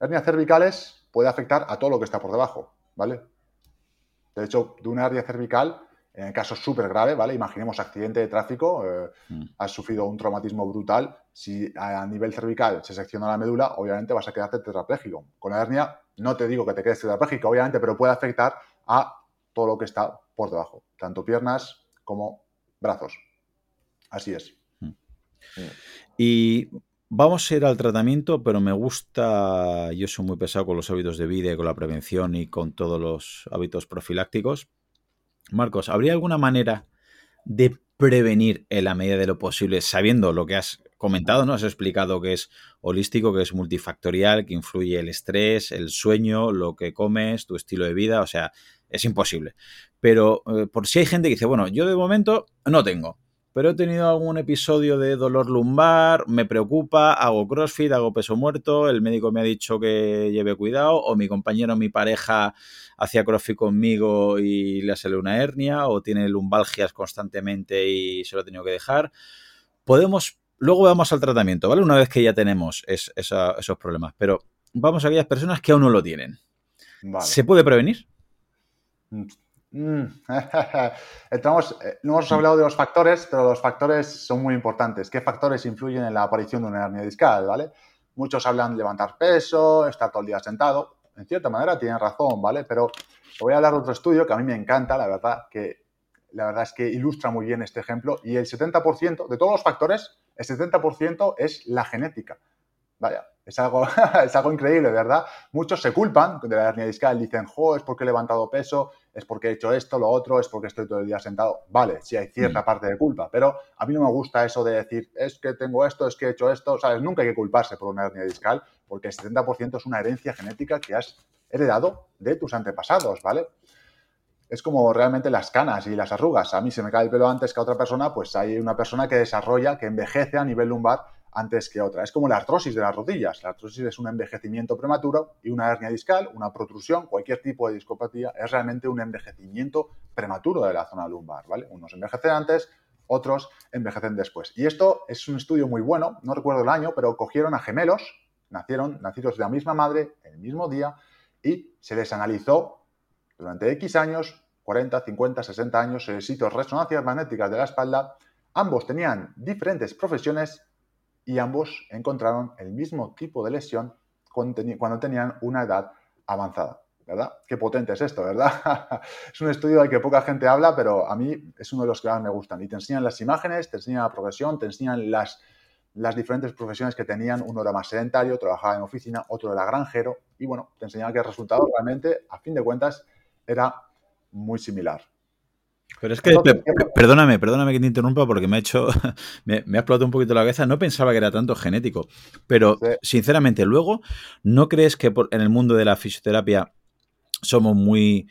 Hernias cervicales puede afectar a todo lo que está por debajo, ¿vale? De hecho, de una hernia cervical, En el caso súper grave, ¿vale? Imaginemos accidente de tráfico, eh, Mm. has sufrido un traumatismo brutal. Si a nivel cervical se secciona la médula, obviamente vas a quedarte tetrapléjico. Con la hernia, no te digo que te quedes tetrapléjico, obviamente, pero puede afectar a todo lo que está por debajo, tanto piernas como brazos. Así es. Y vamos a ir al tratamiento, pero me gusta, yo soy muy pesado con los hábitos de vida y con la prevención y con todos los hábitos profilácticos. Marcos, ¿habría alguna manera de prevenir en la medida de lo posible, sabiendo lo que has comentado, ¿no? Has explicado que es holístico, que es multifactorial, que influye el estrés, el sueño, lo que comes, tu estilo de vida, o sea, es imposible. Pero eh, por si hay gente que dice, bueno, yo de momento no tengo, pero he tenido algún episodio de dolor lumbar, me preocupa, hago crossfit, hago peso muerto, el médico me ha dicho que lleve cuidado, o mi compañero o mi pareja hacía crossfit conmigo y le ha salido una hernia, o tiene lumbalgias constantemente y se lo he tenido que dejar. Podemos, luego vamos al tratamiento, ¿vale? Una vez que ya tenemos es, esa, esos problemas, pero vamos a aquellas personas que aún no lo tienen. Vale. ¿Se puede prevenir? Mm. [laughs] Eh, no hemos hablado de los factores, pero los factores son muy importantes. ¿Qué factores influyen en la aparición de una hernia discal? ¿vale? Muchos hablan de levantar peso, estar todo el día sentado. En cierta manera tienen razón, ¿vale? Pero voy a hablar de otro estudio que a mí me encanta, la verdad, que la verdad es que ilustra muy bien este ejemplo. Y el 70% de todos los factores, el 70% es la genética. Vaya, es algo, [laughs] es algo increíble, ¿verdad? Muchos se culpan de la hernia discal, dicen, jo, es porque he levantado peso, es porque he hecho esto, lo otro, es porque estoy todo el día sentado. Vale, sí hay cierta Mm. parte de culpa, pero a mí no me gusta eso de decir, es que tengo esto, es que he hecho esto, ¿sabes? Nunca hay que culparse por una hernia discal, porque el 70% es una herencia genética que has heredado de tus antepasados, ¿vale? Es como realmente las canas y las arrugas. A mí se me cae el pelo antes que a otra persona, pues hay una persona que desarrolla, que envejece a nivel lumbar antes que otra. Es como la artrosis de las rodillas. La artrosis es un envejecimiento prematuro y una hernia discal, una protrusión, cualquier tipo de discopatía, es realmente un envejecimiento prematuro de la zona lumbar, ¿vale? Unos envejecen antes, otros envejecen después. Y esto es un estudio muy bueno, no recuerdo el año, pero cogieron a gemelos, nacieron, nacidos de la misma madre, el mismo día, y se les analizó durante X años, 40, 50, 60 años, se les hizo resonancias magnéticas de la espalda, ambos tenían diferentes profesiones y ambos encontraron el mismo tipo de lesión cuando tenían una edad avanzada. ¿Verdad? Qué potente es esto, ¿verdad? [laughs] es un estudio del que poca gente habla, pero a mí es uno de los que más me gustan. Y te enseñan las imágenes, te enseñan la progresión, te enseñan las, las diferentes profesiones que tenían. Uno era más sedentario, trabajaba en oficina, otro era granjero. Y bueno, te enseñan que el resultado realmente, a fin de cuentas, era muy similar. Pero es que, perdóname, perdóname que te interrumpa porque me ha hecho, [laughs] me, me, ha explotado un poquito la cabeza. No pensaba que era tanto genético, pero sí. sinceramente, luego, ¿no crees que por, en el mundo de la fisioterapia somos muy,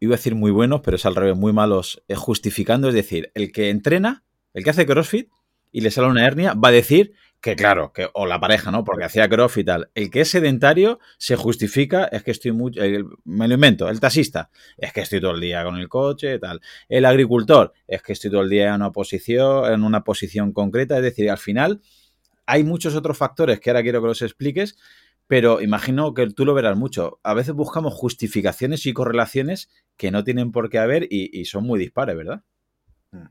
iba a decir muy buenos, pero es al revés, muy malos eh, justificando? Es decir, el que entrena, el que hace CrossFit y le sale una hernia, va a decir que claro, que, o la pareja, ¿no? Porque hacía crossfit y tal. El que es sedentario se justifica, es que estoy. El, me lo invento, el taxista, es que estoy todo el día con el coche, tal. El agricultor, es que estoy todo el día en una posición, en una posición concreta. Es decir, al final hay muchos otros factores que ahora quiero que los expliques, pero imagino que tú lo verás mucho. A veces buscamos justificaciones y correlaciones que no tienen por qué haber y, y son muy dispares, ¿verdad? Mm.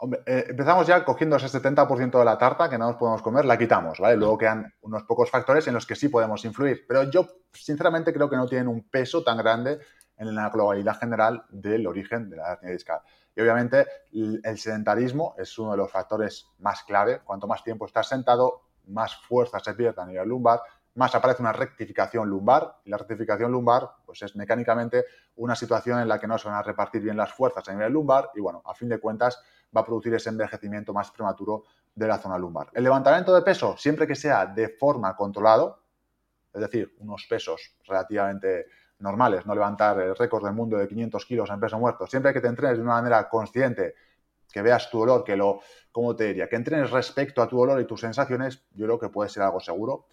Hombre, eh, empezamos ya cogiendo ese 70% de la tarta que no nos podemos comer, la quitamos, ¿vale? Luego quedan unos pocos factores en los que sí podemos influir, pero yo sinceramente creo que no tienen un peso tan grande en la globalidad general del origen de la hernia discal. Y obviamente el sedentarismo es uno de los factores más clave. Cuanto más tiempo estás sentado, más fuerza se pierde a nivel lumbar, más aparece una rectificación lumbar. Y la rectificación lumbar pues es mecánicamente una situación en la que no se van a repartir bien las fuerzas a nivel lumbar y bueno, a fin de cuentas va a producir ese envejecimiento más prematuro de la zona lumbar. El levantamiento de peso, siempre que sea de forma controlado, es decir, unos pesos relativamente normales, no levantar el récord del mundo de 500 kilos en peso muerto, siempre que te entrenes de una manera consciente, que veas tu dolor, que lo, ¿cómo te diría? Que entrenes respecto a tu dolor y tus sensaciones, yo creo que puede ser algo seguro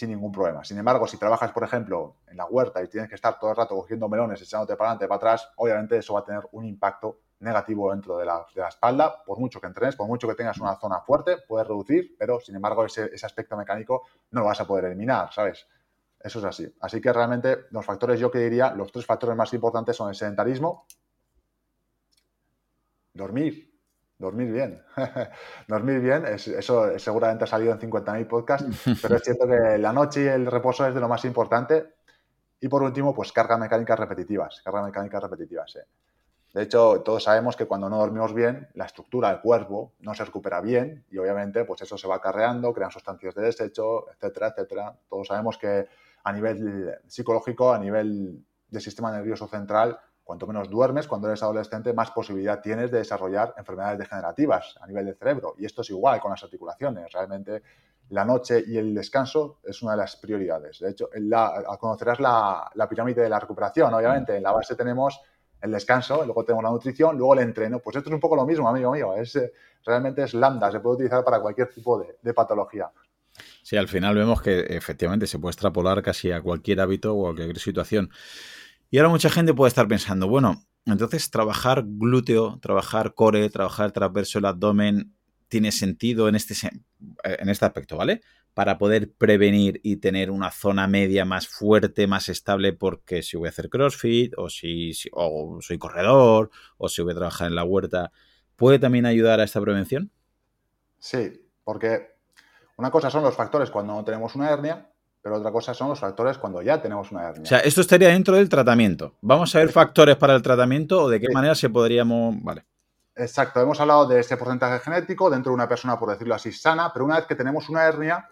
sin ningún problema. Sin embargo, si trabajas, por ejemplo, en la huerta y tienes que estar todo el rato cogiendo melones, echándote para adelante, para atrás, obviamente eso va a tener un impacto negativo dentro de la, de la, espalda, por mucho que entrenes, por mucho que tengas una zona fuerte, puedes reducir, pero sin embargo ese, ese, aspecto mecánico no lo vas a poder eliminar, ¿sabes? Eso es así. Así que realmente los factores, yo que diría, los tres factores más importantes son el sedentarismo, Dormir. Dormir bien. [laughs] Dormir bien, eso seguramente ha salido en 50.000 podcasts, [laughs] pero es cierto que la noche y el reposo es de lo más importante. Y por último, pues carga mecánicas repetitivas. Carga mecánicas repetitivas. De hecho, todos sabemos que cuando no dormimos bien, la estructura del cuerpo no se recupera bien y obviamente pues eso se va acarreando, crean sustancias de desecho, etcétera, etcétera. Todos sabemos que a nivel psicológico, a nivel del sistema nervioso central, cuanto menos duermes cuando eres adolescente, más posibilidad tienes de desarrollar enfermedades degenerativas a nivel del cerebro. Y esto es igual con las articulaciones. Realmente la noche y el descanso es una de las prioridades. De hecho, la, conocerás la, pirámide de la recuperación, obviamente. En la base tenemos el descanso, luego tenemos la nutrición, luego el entreno. Pues esto es un poco lo mismo, amigo mío. Es, realmente es lambda, se puede utilizar para cualquier tipo de, patología. Sí, al final vemos que efectivamente se puede extrapolar casi a cualquier hábito o a cualquier situación. Y ahora mucha gente puede estar pensando, bueno, entonces trabajar glúteo, trabajar core, trabajar transverso el abdomen, tiene sentido en este, en este aspecto, ¿vale? para poder prevenir y tener una zona media más fuerte, más estable, porque si voy a hacer CrossFit o si, soy corredor o si voy a trabajar en la huerta, ¿puede también ayudar a esta prevención? Sí, porque una cosa son los factores cuando tenemos una hernia, pero otra cosa son los factores cuando ya tenemos una hernia. O sea, esto estaría dentro del tratamiento. ¿Vamos a ver factores para el tratamiento o de qué manera se podríamos... Vale. Exacto, hemos hablado de ese porcentaje genético dentro de una persona, por decirlo así, sana, pero una vez que tenemos una hernia,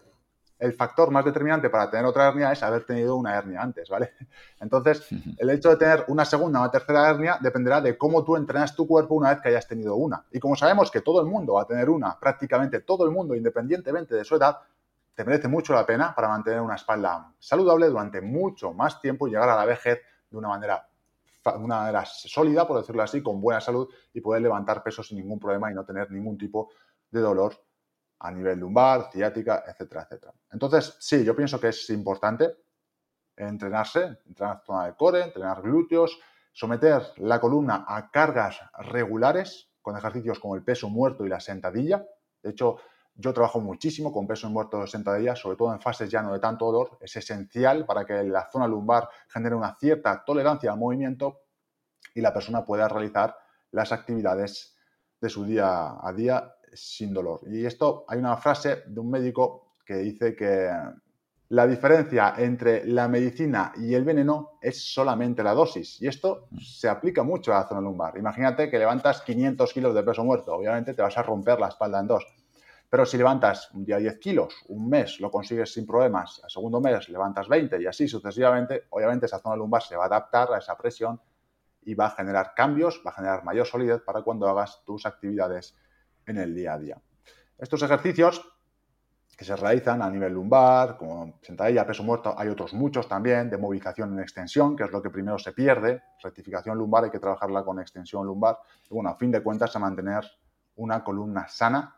el factor más determinante para tener otra hernia es haber tenido una hernia antes, ¿vale? [laughs] Entonces, el hecho de tener una segunda o una tercera hernia dependerá de cómo tú entrenas tu cuerpo una vez que hayas tenido una. Y como sabemos que todo el mundo va a tener una, prácticamente todo el mundo, independientemente de su edad, te merece mucho la pena para mantener una espalda saludable durante mucho más tiempo y llegar a la vejez de una manera, una manera sólida, por decirlo así, con buena salud y poder levantar peso sin ningún problema y no tener ningún tipo de dolor a nivel lumbar, ciática, etcétera, etcétera. Entonces, sí, yo pienso que es importante entrenarse, entrenar zona de core, entrenar glúteos, someter la columna a cargas regulares con ejercicios como el peso muerto y la sentadilla. De hecho, yo trabajo muchísimo con peso muerto y sentadilla, sobre todo en fases ya no de tanto dolor. Es esencial para que la zona lumbar genere una cierta tolerancia al movimiento y la persona pueda realizar las actividades de su día a día sin dolor. Y esto hay una frase de un médico que dice que la diferencia entre la medicina y el veneno es solamente la dosis. Y esto se aplica mucho a la zona lumbar. Imagínate que levantas 500 kilos de peso muerto. Obviamente te vas a romper la espalda en dos. Pero si levantas un día 10 kilos, un mes lo consigues sin problemas, al segundo mes levantas 20 y así sucesivamente, obviamente esa zona lumbar se va a adaptar a esa presión y va a generar cambios, va a generar mayor solidez para cuando hagas tus actividades en el día a día. Estos ejercicios que se realizan a nivel lumbar, como sentadilla, peso muerto, hay otros muchos también, de movilización en extensión, que es lo que primero se pierde, rectificación lumbar, hay que trabajarla con extensión lumbar, bueno, a fin de cuentas, a mantener una columna sana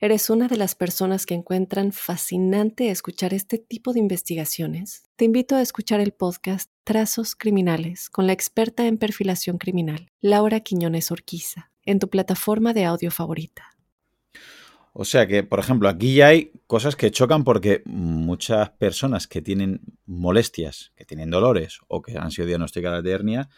eres una de las personas que encuentran fascinante escuchar este tipo de investigaciones, te invito a escuchar el podcast Trazos Criminales con la experta en perfilación criminal, Laura Quiñones Orquiza, en tu plataforma de audio favorita. O sea que, por ejemplo, aquí ya hay cosas que chocan porque muchas personas que tienen molestias, que tienen dolores o que han sido diagnosticadas de hernia,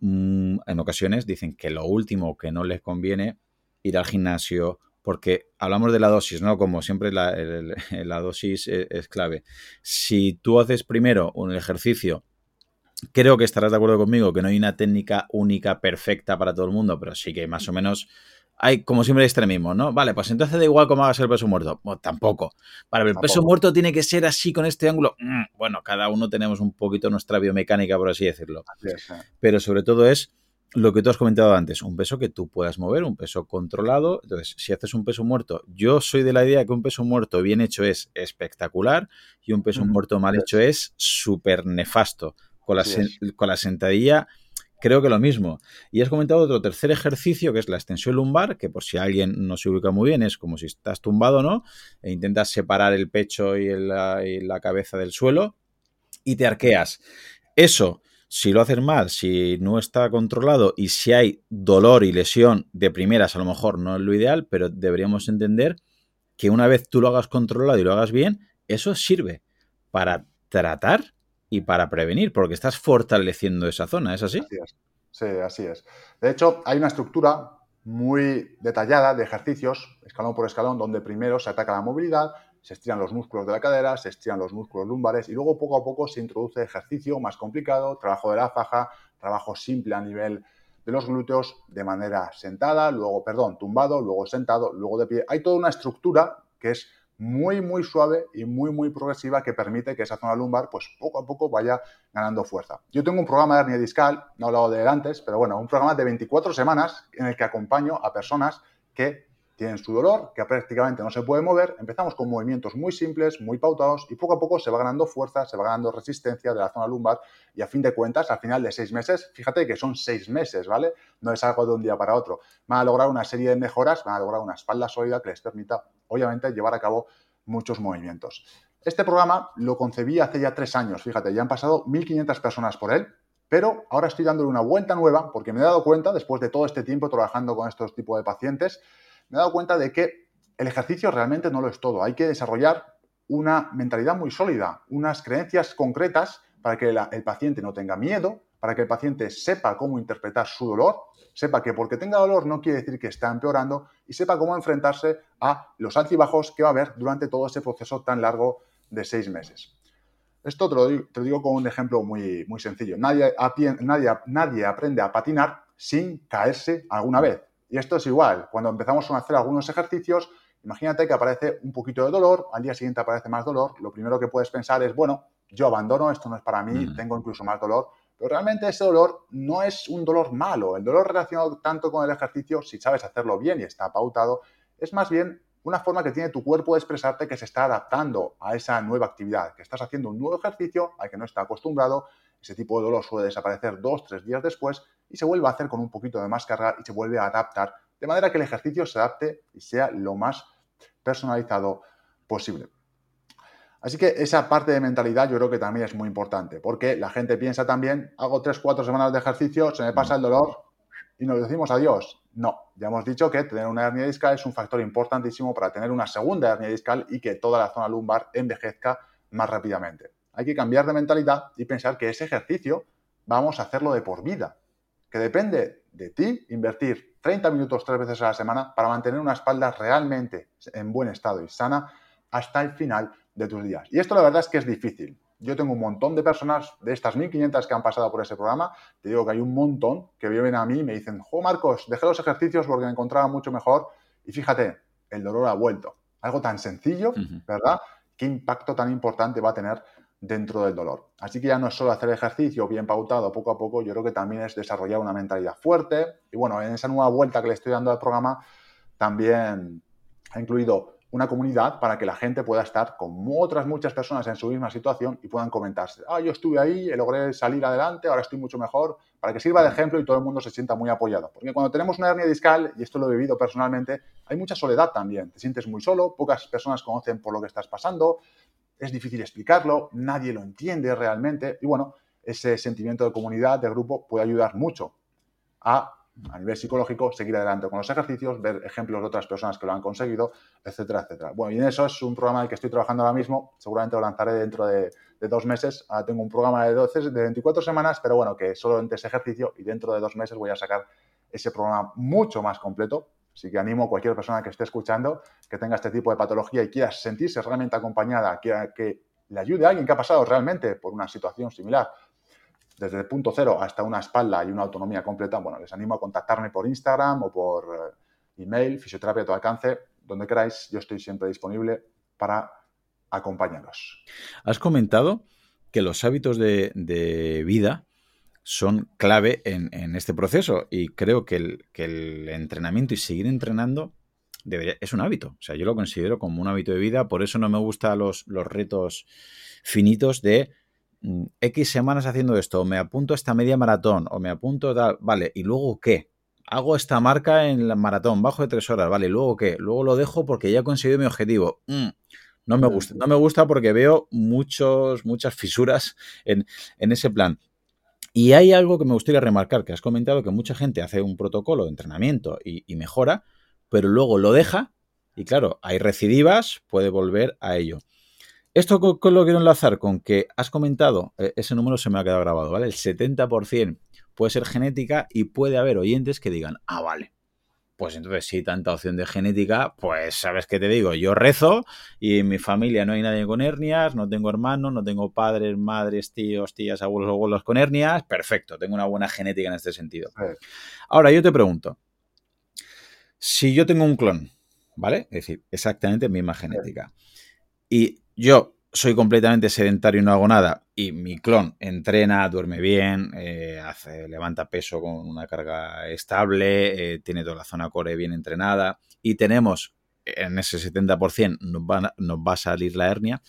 Mm, en ocasiones dicen que lo último que no les conviene ir al gimnasio porque hablamos de la dosis, ¿no? Como siempre la, [laughs] la dosis es, es, clave. Si tú haces primero un ejercicio, creo que estarás de acuerdo conmigo que no hay una técnica única perfecta para todo el mundo, pero sí que más o menos hay, como siempre, extremismo, ¿no? Vale, pues entonces da igual cómo hagas el peso muerto. Pues tampoco. Vale, el peso muerto tiene que ser así con este ángulo. Mm, bueno, cada uno tenemos un poquito nuestra biomecánica, por así decirlo. Pero sobre todo es lo que tú has comentado antes, un peso que tú puedas mover, un peso controlado. Entonces, si haces un peso muerto, yo soy de la idea que un peso muerto bien hecho es espectacular y un peso muerto mal hecho es súper nefasto. Con la, con la sentadilla creo que lo mismo. Y has comentado otro tercer ejercicio, que es la extensión lumbar, que por si alguien no se ubica muy bien, es como si estás tumbado, ¿no? E intentas separar el pecho y, la cabeza del suelo y te arqueas. Eso, si lo haces mal, si no está controlado y si hay dolor y lesión de primeras, a lo mejor no es lo ideal, pero deberíamos entender que una vez tú lo hagas controlado y lo hagas bien, eso sirve para tratar y para prevenir, porque estás fortaleciendo esa zona, ¿es así? Así es. Sí, así es. De hecho, hay una estructura muy detallada de ejercicios, escalón por escalón, donde primero se ataca la movilidad, se estiran los músculos de la cadera, se estiran los músculos lumbares y luego poco a poco se introduce ejercicio más complicado, trabajo de la faja, trabajo simple a nivel de los glúteos de manera sentada, luego, perdón, tumbado, luego sentado, luego de pie. Hay toda una estructura que es muy, muy suave y muy, muy progresiva que permite que esa zona lumbar, pues poco a poco vaya ganando fuerza. Yo tengo un programa de hernia discal, no he hablado de él antes, pero bueno, un programa de 24 semanas en el que acompaño a personas que tienen su dolor, que prácticamente no se puede mover. Empezamos con movimientos muy simples, muy pautados y poco a poco se va ganando fuerza, se va ganando resistencia de la zona lumbar y a fin de cuentas, al final de seis meses, fíjate que son seis meses, ¿vale? No es algo de un día para otro. Van a lograr una serie de mejoras, van a lograr una espalda sólida que les permita, obviamente, llevar a cabo muchos movimientos. Este programa lo concebí hace ya tres años, fíjate, ya han pasado 1.500 personas por él, pero ahora estoy dándole una vuelta nueva porque me he dado cuenta, después de todo este tiempo trabajando con estos tipos de pacientes, me he dado cuenta de que el ejercicio realmente no lo es todo. Hay que desarrollar una mentalidad muy sólida, unas creencias concretas para que el paciente no tenga miedo, para que el paciente sepa cómo interpretar su dolor, sepa que porque tenga dolor no quiere decir que está empeorando y sepa cómo enfrentarse a los altibajos que va a haber durante todo ese proceso tan largo de seis meses. Esto te lo digo, con un ejemplo muy, muy sencillo. Nadie, aprende a patinar sin caerse alguna vez. Y esto es igual, cuando empezamos a hacer algunos ejercicios, imagínate que aparece un poquito de dolor, al día siguiente aparece más dolor, lo primero que puedes pensar es, bueno, yo abandono, esto no es para mí, tengo incluso más dolor, pero realmente ese dolor no es un dolor malo, el dolor relacionado tanto con el ejercicio, si sabes hacerlo bien y está pautado, es más bien una forma que tiene tu cuerpo de expresarte que se está adaptando a esa nueva actividad, que estás haciendo un nuevo ejercicio al que no está acostumbrado, ese tipo de dolor suele desaparecer dos, tres días después y se vuelve a hacer con un poquito de más carga y se vuelve a adaptar de manera que el ejercicio se adapte y sea lo más personalizado posible. Así que esa parte de mentalidad yo creo que también es muy importante, porque la gente piensa también, hago 3-4 semanas de ejercicio, se me pasa el dolor y nos decimos adiós. No, ya hemos dicho que tener una hernia discal es un factor importantísimo para tener una segunda hernia discal y que toda la zona lumbar envejezca más rápidamente. Hay que cambiar de mentalidad y pensar que ese ejercicio vamos a hacerlo de por vida que depende de ti invertir 30 minutos tres veces a la semana para mantener una espalda realmente en buen estado y sana hasta el final de tus días. Y esto la verdad es que es difícil. Yo tengo un montón de personas, de estas 1.500 que han pasado por ese programa, te digo que hay un montón que vienen a mí y me dicen, jo Marcos, dejé los ejercicios porque me encontraba mucho mejor y fíjate, el dolor ha vuelto. Algo tan sencillo, ¿verdad? ¿Qué impacto tan importante va a tener dentro del dolor. Así que ya no es solo hacer ejercicio bien pautado poco a poco, yo creo que también es desarrollar una mentalidad fuerte. Y bueno, en esa nueva vuelta que le estoy dando al programa, también ha incluido una comunidad para que la gente pueda estar con otras muchas personas en su misma situación y puedan comentarse. Ah, yo estuve ahí, logré salir adelante, ahora estoy mucho mejor, para que sirva de ejemplo y todo el mundo se sienta muy apoyado. Porque cuando tenemos una hernia discal, y esto lo he vivido personalmente, hay mucha soledad también. Te sientes muy solo, pocas personas conocen por lo que estás pasando, es difícil explicarlo, nadie lo entiende realmente y bueno, ese sentimiento de comunidad, de grupo, puede ayudar mucho a, a nivel psicológico, seguir adelante con los ejercicios, ver ejemplos de otras personas que lo han conseguido, etcétera, etcétera. Bueno, y en eso es un programa en que estoy trabajando ahora mismo, seguramente lo lanzaré dentro de, dos meses. Ahora tengo un programa de, 12, de 24 semanas, pero bueno, que solo entre ese ejercicio y dentro de dos meses voy a sacar ese programa mucho más completo, Así que animo a cualquier persona que esté escuchando que tenga este tipo de patología y quiera sentirse realmente acompañada, quiera que le ayude a alguien que ha pasado realmente por una situación similar, desde el punto cero hasta una espalda y una autonomía completa, bueno, les animo a contactarme por Instagram o por eh, email, fisioterapia a tu alcance, donde queráis, yo estoy siempre disponible para acompañaros. Has comentado que los hábitos de, de vida son clave en, este proceso y creo que el, entrenamiento y seguir entrenando debería, es un hábito. O sea, yo lo considero como un hábito de vida, por eso no me gustan los, los retos finitos de mm, X semanas haciendo esto, o me apunto a esta media maratón, o me apunto tal, vale, ¿y luego qué? Hago esta marca en la maratón, bajo de tres horas, vale, ¿y luego qué? Luego lo dejo porque ya he conseguido mi objetivo. Mm, no me gusta, no me gusta porque veo muchos, muchas fisuras en, en ese plan. Y hay algo que me gustaría remarcar, que has comentado que mucha gente hace un protocolo de entrenamiento y, mejora, pero luego lo deja y claro, hay recidivas, puede volver a ello. Esto con, lo quiero enlazar con que has comentado, eh, ese número se me ha quedado grabado, ¿vale? El 70% puede ser genética y puede haber oyentes que digan, ah, vale, pues entonces si hay tanta opción de genética, pues sabes qué te digo, yo rezo y en mi familia no hay nadie con hernias, no tengo hermanos, no tengo padres, madres, tíos, tías, abuelos, abuelos con hernias, perfecto, tengo una buena genética en este sentido. Ahora yo te pregunto, si yo tengo un clon, ¿vale? Es decir, exactamente misma genética, y yo soy completamente sedentario y no hago nada, y mi clon entrena, duerme bien, eh, levanta peso con una carga estable, eh, tiene toda la zona core bien entrenada, y tenemos en ese 70% nos va, nos va a salir la hernia,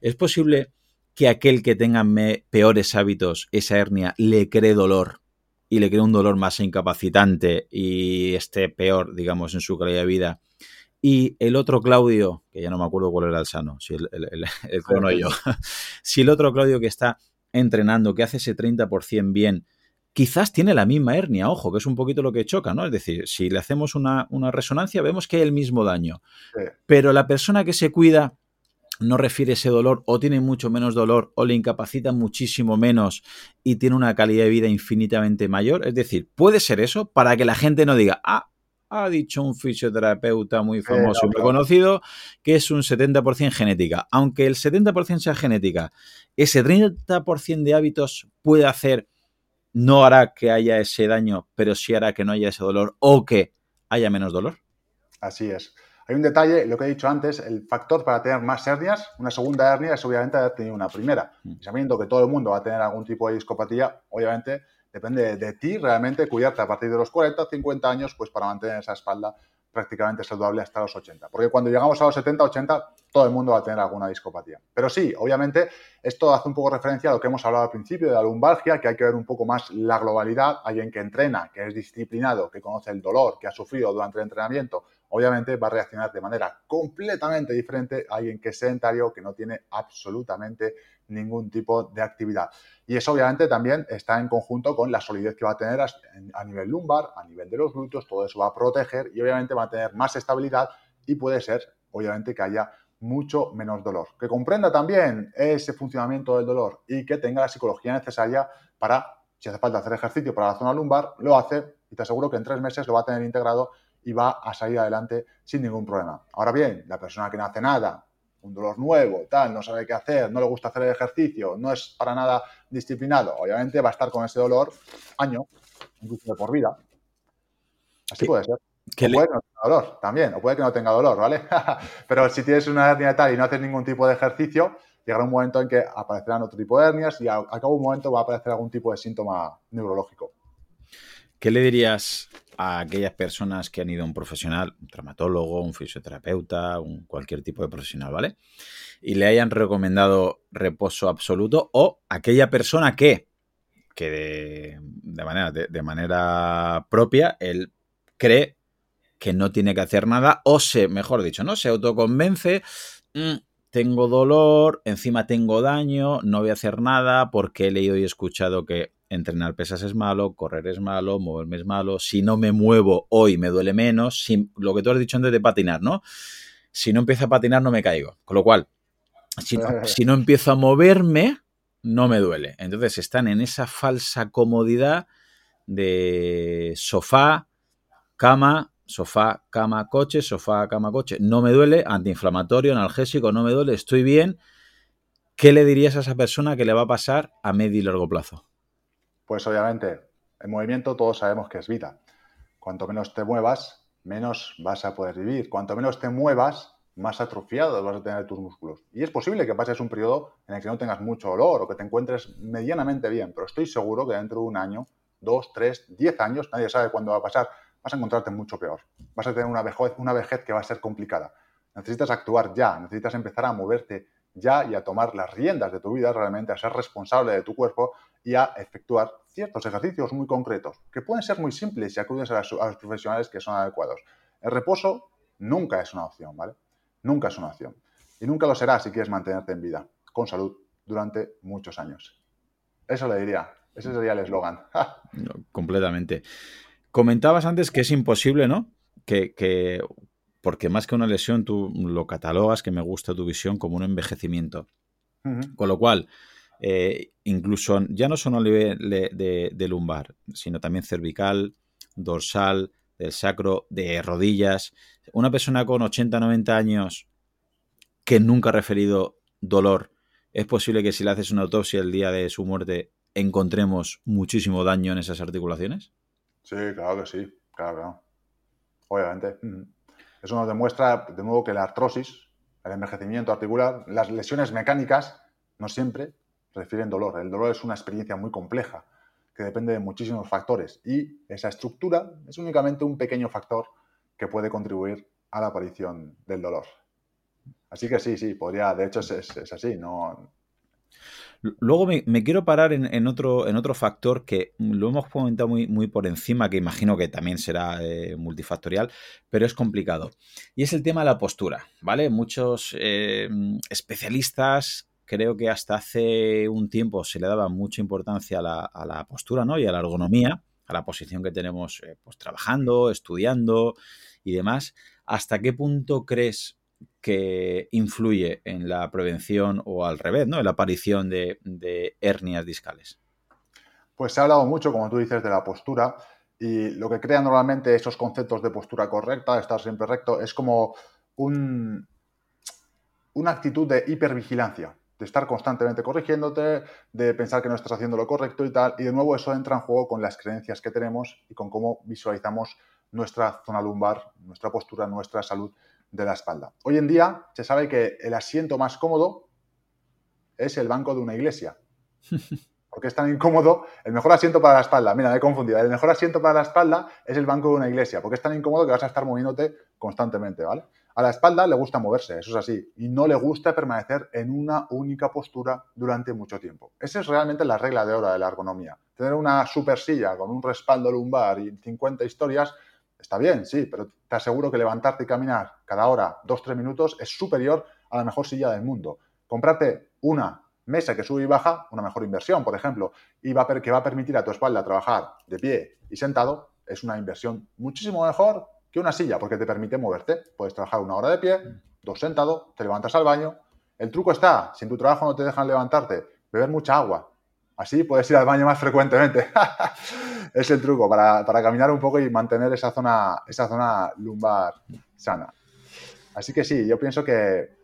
es posible que aquel que tenga peores hábitos, esa hernia, le cree dolor y le cree un dolor más incapacitante y esté peor, digamos, en su calidad de vida y el otro Claudio, que ya no me acuerdo cuál era el sano, si el, el, [laughs] yo, [laughs] si el otro Claudio que está entrenando, que hace ese 30% bien, quizás tiene la misma hernia, ojo, que es un poquito lo que choca, ¿no? Es decir, si le hacemos una, resonancia, vemos que hay el mismo daño. Pero la persona que se cuida no refiere ese dolor o tiene mucho menos dolor o le incapacita muchísimo menos y tiene una calidad de vida infinitamente mayor. Es decir, puede ser eso para que la gente no diga, ah, ha dicho un fisioterapeuta muy famoso y muy conocido que es un 70% genética. Aunque el 70% sea genética, ese 30% de hábitos puede hacer, no hará que haya ese daño, pero sí hará que no haya ese dolor o que haya menos dolor. Así es. Hay un detalle, lo que he dicho antes, el factor para tener más hernias, una segunda hernia es obviamente haber tenido una primera. Mm. sabiendo que todo el mundo va a tener algún tipo de discopatía, obviamente depende de ti realmente cuidarte a partir de los 40 50 años, pues para mantener esa espalda prácticamente saludable hasta los 80. Porque cuando llegamos a los 70, 80, todo el mundo va a tener alguna discopatía. Pero sí, obviamente, esto hace un poco referencia a lo que hemos hablado al principio de la lumbalgia, que hay que ver un poco más la globalidad. Alguien que entrena, que es disciplinado, que conoce el dolor, que ha sufrido durante el entrenamiento, obviamente va a reaccionar de manera completamente diferente a alguien que es sedentario, que no tiene absolutamente ningún tipo de actividad. Y eso obviamente también está en conjunto con la solidez que va a tener a nivel lumbar, a nivel de los glúteos, todo eso va a proteger y obviamente va a tener más estabilidad y puede ser, obviamente, que haya mucho menos dolor. Que comprenda también ese funcionamiento del dolor y que tenga la psicología necesaria para, si hace falta hacer ejercicio para la zona lumbar, lo hace y te aseguro que en tres meses lo va a tener integrado y va a salir adelante sin ningún problema. Ahora bien, la persona que no hace nada, un dolor nuevo, tal, no sabe qué hacer, no le gusta hacer el ejercicio, no es para nada disciplinado, obviamente va a estar con ese dolor año, incluso de por vida. Así puede ser. Que puede que no tenga dolor también, o puede que no tenga dolor, ¿vale? [laughs] Pero si tienes una hernia tal y no haces ningún tipo de ejercicio, llegará un momento en que aparecerán otro tipo de hernias y al cabo de un momento va a aparecer algún tipo de síntoma neurológico. ¿Qué le dirías a aquellas personas que han ido a un profesional, un traumatólogo, un fisioterapeuta, un, cualquier tipo de profesional, ¿vale? Y le hayan recomendado reposo absoluto o aquella persona que, que de, manera, de, manera propia, él cree que no tiene que hacer nada o se, mejor dicho, ¿no? Se autoconvence, mm, tengo dolor, encima tengo daño, no voy a hacer nada porque he leído y escuchado que entrenar pesas es malo, correr es malo, moverme es malo, si no me muevo hoy me duele menos, si, lo que tú has dicho antes de patinar, ¿no? Si no empiezo a patinar no me caigo, con lo cual, si no, [laughs] si no empiezo a moverme, no me duele. Entonces están en esa falsa comodidad de sofá, cama, sofá, cama, coche, sofá, cama, coche. No me duele, antiinflamatorio, analgésico, no me duele, estoy bien. ¿Qué le dirías a esa persona que le va a pasar a medio y largo plazo? Pues obviamente, el movimiento todos sabemos que es vida. Cuanto menos te muevas, menos vas a poder vivir. Cuanto menos te muevas, más atrofiados vas a tener tus músculos. Y es posible que pases un periodo en el que no tengas mucho dolor o que te encuentres medianamente bien, pero estoy seguro que dentro de un año, dos, tres, diez años, nadie sabe cuándo va a pasar, vas a encontrarte mucho peor. Vas a tener una vejez, una vejez que va a ser complicada. Necesitas actuar ya, necesitas empezar a moverte ya y a tomar las riendas de tu vida realmente, a ser responsable de tu cuerpo y a efectuar ciertos ejercicios muy concretos, que pueden ser muy simples si acudes a, los profesionales que son adecuados. El reposo nunca es una opción, ¿vale? Nunca es una opción. Y nunca lo será si quieres mantenerte en vida, con salud, durante muchos años. Eso le diría Ese sería el eslogan. [laughs] completamente. Comentabas antes que es imposible, ¿no? Que, porque más que una lesión, tú lo catalogas, que me gusta tu visión, como un envejecimiento. Con lo cual, eh, incluso ya no solo a nivel de, lumbar, sino también cervical, dorsal, del sacro, de rodillas. Una persona con 80, 90 años que nunca ha referido dolor, es posible que si le haces una autopsia el día de su muerte encontremos muchísimo daño en esas articulaciones? Sí, claro que sí, claro, Obviamente. Eso nos demuestra, de nuevo, que la artrosis, el envejecimiento articular, las lesiones mecánicas, no siempre refieren dolor. El dolor es una experiencia muy compleja que depende de muchísimos factores y esa estructura es únicamente un pequeño factor que puede contribuir a la aparición del dolor. Así que sí, sí, podría, de hecho es, así, no, Luego me, quiero parar en, otro, en otro factor que lo hemos comentado muy, muy por encima, que imagino que también será eh, multifactorial, pero es complicado. Y es el tema de la postura, ¿vale? Muchos eh, especialistas creo que hasta hace un tiempo se le daba mucha importancia a la, postura ¿no? y a la ergonomía, a la posición que tenemos eh, pues, trabajando, estudiando y demás. ¿Hasta qué punto crees que influye en la prevención o al revés, ¿no? en la aparición de, hernias discales? Pues se ha hablado mucho, como tú dices, de la postura y lo que crea normalmente esos conceptos de postura correcta, estar siempre recto, es como un, una actitud de hipervigilancia de estar constantemente corrigiéndote, de pensar que no estás haciendo lo correcto y tal. Y de nuevo eso entra en juego con las creencias que tenemos y con cómo visualizamos nuestra zona lumbar, nuestra postura, nuestra salud de la espalda. Hoy en día se sabe que el asiento más cómodo es el banco de una iglesia. [laughs] Porque es tan incómodo, el mejor asiento para la espalda, mira, me he confundido, el mejor asiento para la espalda es el banco de una iglesia, porque es tan incómodo que vas a estar moviéndote constantemente, ¿vale? A la espalda le gusta moverse, eso es así, y no le gusta permanecer en una única postura durante mucho tiempo. Esa es realmente la regla de oro de la ergonomía. Tener una super silla con un respaldo lumbar y 50 historias está bien, sí, pero te aseguro que levantarte y caminar cada hora, 2-3 minutos, es superior a la mejor silla del mundo. Comprarte una mesa que sube y baja, una mejor inversión, por ejemplo, y va a que va a permitir a tu espalda trabajar de pie y sentado, es una inversión muchísimo mejor que una silla, porque te permite moverte. Puedes trabajar una hora de pie, dos sentado, te levantas al baño. El truco está, si en tu trabajo no te dejan levantarte, beber mucha agua. Así puedes ir al baño más frecuentemente. [laughs] es el truco para, caminar un poco y mantener esa zona, esa zona lumbar sana. Así que sí, yo pienso que,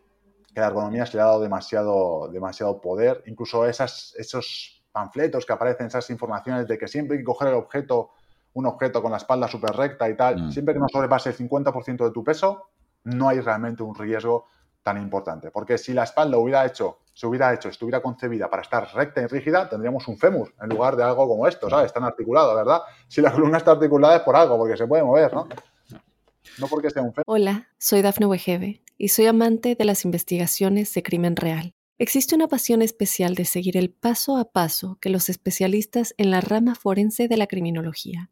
que la ergonomía se le ha dado demasiado, demasiado poder. Incluso esas, esos panfletos que aparecen, esas informaciones de que siempre hay que coger el objeto un objeto con la espalda súper recta y tal, mm. siempre que no sobrepase el 50% de tu peso, no hay realmente un riesgo tan importante. Porque si la espalda hubiera hecho, se hubiera hecho, estuviera concebida para estar recta y rígida, tendríamos un fémur en lugar de algo como esto, ¿sabes? Tan articulado, ¿verdad? Si la columna está articulada es por algo, porque se puede mover, ¿no? No porque sea un fémur. Hola, soy Dafne Wegebe y soy amante de las investigaciones de crimen real. Existe una pasión especial de seguir el paso a paso que los especialistas en la rama forense de la criminología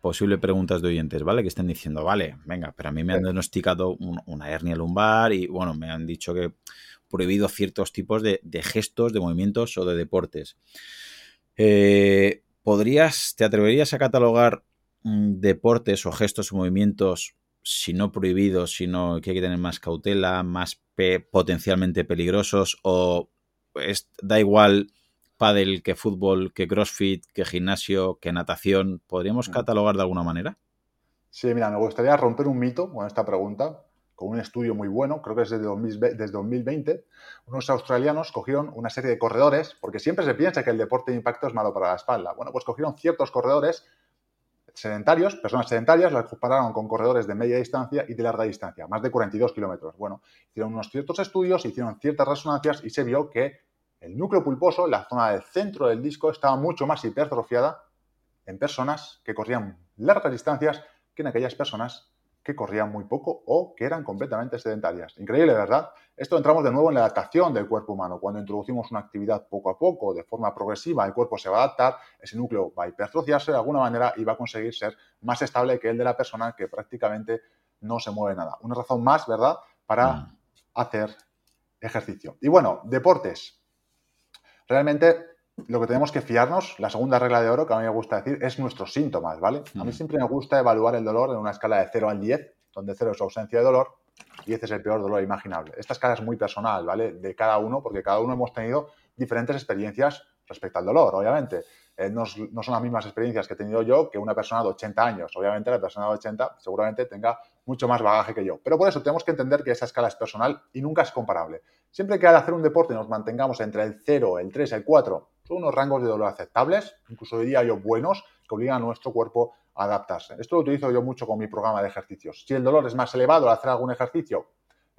posible preguntas de oyentes, ¿vale? Que estén diciendo, vale, venga, pero a mí me han diagnosticado una hernia lumbar y, bueno, me han dicho que prohibido ciertos tipos de, gestos, de movimientos o de deportes. Eh, ¿Podrías, te atreverías a catalogar mm, deportes o gestos o movimientos, si no prohibidos, sino que hay que tener más cautela, más potencialmente peligrosos o da igual pádel, que fútbol, que crossfit, que gimnasio, que natación, ¿podríamos mm. catalogar de alguna manera? Sí, mira, me gustaría romper un mito con esta pregunta, con un estudio muy bueno, creo que es desde, desde 2020. Unos australianos cogieron una serie de corredores, porque siempre se piensa que el deporte de impacto es malo para la espalda. Bueno, pues cogieron ciertos corredores sedentarios, personas sedentarias, las compararon con corredores de media distancia y de larga distancia, más de 42 kilómetros. Bueno, hicieron unos ciertos estudios, hicieron ciertas resonancias y se vio que el núcleo pulposo, la zona del centro del disco, estaba mucho más hipertrofiada en personas que corrían largas distancias que en aquellas personas que corrían muy poco o que eran completamente sedentarias. Increíble, ¿verdad? Esto entramos de nuevo en la adaptación del cuerpo humano. Cuando introducimos una actividad poco a poco, de forma progresiva, el cuerpo se va a adaptar, ese núcleo va a hipertrociarse de alguna manera y va a conseguir ser más estable que el de la persona que prácticamente no se mueve nada. Una razón más, ¿verdad?, para mm. hacer ejercicio. Y bueno, deportes. Realmente lo que tenemos que fiarnos, la segunda regla de oro que a mí me gusta decir, es nuestros síntomas, ¿vale? A mí siempre me gusta evaluar el dolor en una escala de 0 al 10, donde 0 es ausencia de dolor y 10 es el peor dolor imaginable. Esta escala es muy personal, ¿vale? De cada uno, porque cada uno hemos tenido diferentes experiencias respecto al dolor, obviamente. Eh, no, no, son las mismas experiencias que he tenido yo que una persona de 80 años. Obviamente la persona de 80 seguramente tenga mucho más bagaje que yo. Pero por eso tenemos que entender que esa escala es personal y nunca es comparable. Siempre que al hacer un deporte nos mantengamos entre el 0, el 3, el 4, son unos rangos de dolor aceptables, incluso diría yo buenos, que obligan a nuestro cuerpo a adaptarse. Esto lo utilizo yo mucho con mi programa de ejercicios. Si el dolor es más elevado al hacer algún ejercicio,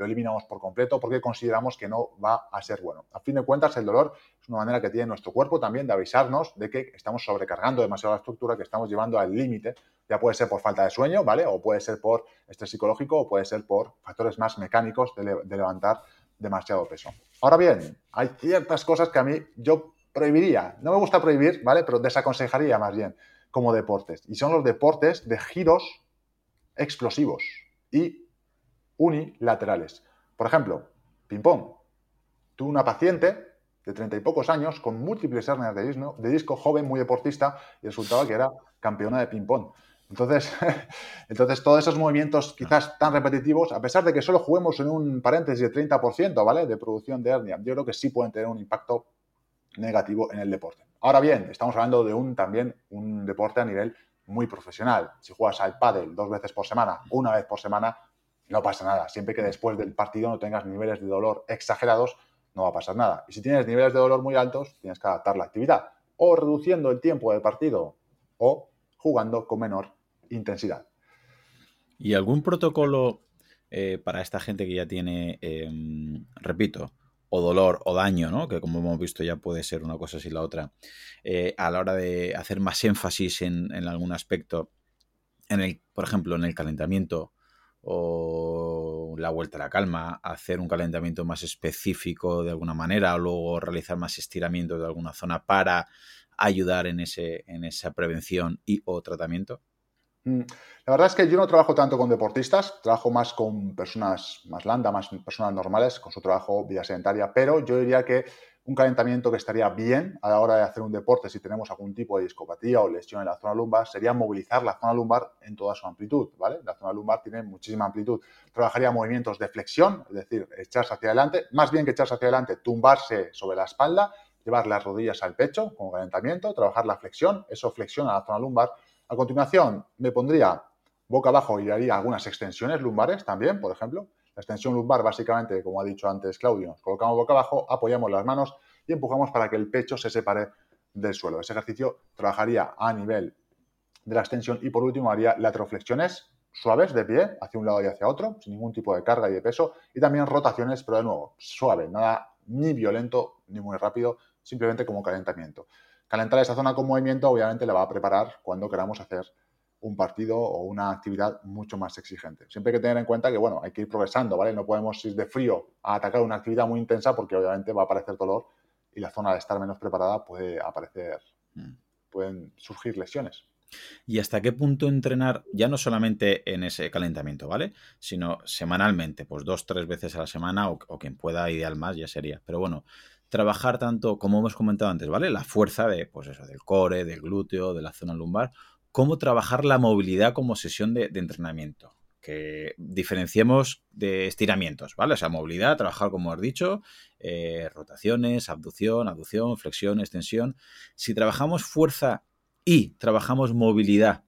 lo eliminamos por completo porque consideramos que no va a ser bueno. A fin de cuentas, el dolor es una manera que tiene nuestro cuerpo también de avisarnos de que estamos sobrecargando demasiado la estructura, que estamos llevando al límite. Ya puede ser por falta de sueño, ¿vale? O puede ser por estrés psicológico o puede ser por factores más mecánicos de, de levantar demasiado peso. Ahora bien, hay ciertas cosas que a mí yo prohibiría. No me gusta prohibir, ¿vale? Pero desaconsejaría más bien como deportes. Y son los deportes de giros explosivos y unilaterales. Por ejemplo, ping-pong. Tuve una paciente de treinta y pocos años con múltiples hernias de disco, de disco, joven, muy deportista, y resultaba que era campeona de ping-pong. Entonces, [laughs] entonces, todos esos movimientos quizás tan repetitivos, a pesar de que solo juguemos en un paréntesis de 30%, ¿vale? De producción de hernia, yo creo que sí pueden tener un impacto negativo en el deporte. Ahora bien, estamos hablando de un también un deporte a nivel muy profesional. Si juegas al pádel dos veces por semana, una vez por semana, no pasa nada. Siempre que después del partido no tengas niveles de dolor exagerados, no va a pasar nada. Y si tienes niveles de dolor muy altos, tienes que adaptar la actividad o reduciendo el tiempo del partido o jugando con menor intensidad. ¿Y algún protocolo eh, para esta gente que ya tiene, em, repito, o dolor o daño, ¿no? que como hemos visto ya puede ser una cosa así la otra, eh, a la hora de hacer más énfasis en, algún aspecto, en el, por ejemplo, en el calentamiento o la vuelta a la calma, hacer un calentamiento más específico de alguna manera, o luego realizar más estiramiento de alguna zona para ayudar en, ese, en esa prevención y o tratamiento? Mm, la verdad es que yo no trabajo tanto con deportistas, trabajo más con personas más landa, más personas normales, con su trabajo vía sedentaria, pero yo diría que un calentamiento que estaría bien a la hora de hacer un deporte si tenemos algún tipo de discopatía o lesión en la zona lumbar sería movilizar la zona lumbar en toda su amplitud, ¿vale? La zona lumbar tiene muchísima amplitud. Trabajaría movimientos de flexión, es decir, echarse hacia adelante, más bien que echarse hacia adelante, tumbarse sobre la espalda, llevar las rodillas al pecho como calentamiento, trabajar la flexión, eso flexiona la zona lumbar a continuación, me pondría boca abajo y haría algunas extensiones lumbares también, por ejemplo. La extensión lumbar, básicamente, como ha dicho antes Claudio, nos colocamos boca abajo, apoyamos las manos y empujamos para que el pecho se separe del suelo. Ese ejercicio trabajaría a nivel de la extensión y por último haría lateroflexiones suaves de pie hacia un lado y hacia otro, sin ningún tipo de carga y de peso, y también rotaciones, pero de nuevo, suave, nada ni violento ni muy rápido, simplemente como calentamiento calentar esa zona con movimiento obviamente le va a preparar cuando queramos hacer un partido o una actividad mucho más exigente. Siempre hay que tener en cuenta que, bueno, hay que ir progresando, ¿vale? No podemos ir de frío a atacar una actividad muy intensa porque obviamente va a aparecer dolor y la zona de estar menos preparada puede aparecer, mm. pueden surgir lesiones. ¿Y hasta qué punto entrenar, ya no solamente en ese calentamiento, ¿vale? Sino semanalmente, pues dos, tres veces a la semana o, o quien pueda, ideal más, ya sería. Pero bueno, trabajar tanto, como hemos comentado antes, ¿vale? La fuerza de, pues eso, del core, del glúteo, de la zona lumbar, cómo trabajar la movilidad como sesión de, entrenamiento. Que diferenciemos de estiramientos, ¿vale? O sea, movilidad, trabajar como has dicho, eh, rotaciones, abducción, abducción, flexión, extensión. Si trabajamos fuerza y trabajamos movilidad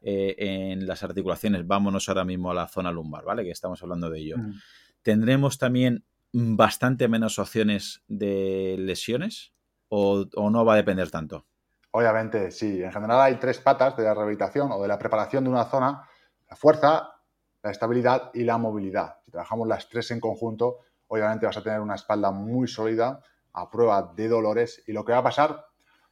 eh, en las articulaciones, vámonos ahora mismo a la zona lumbar, ¿vale? Que estamos hablando de ello. Mm. Tendremos también bastante menos opciones de lesiones o, no va a depender tanto? Obviamente, sí. En general hay tres patas de la rehabilitación o de la preparación de una zona. La fuerza, la estabilidad y la movilidad. Si trabajamos las tres en conjunto, obviamente vas a tener una espalda muy sólida a prueba de dolores y lo que va a pasar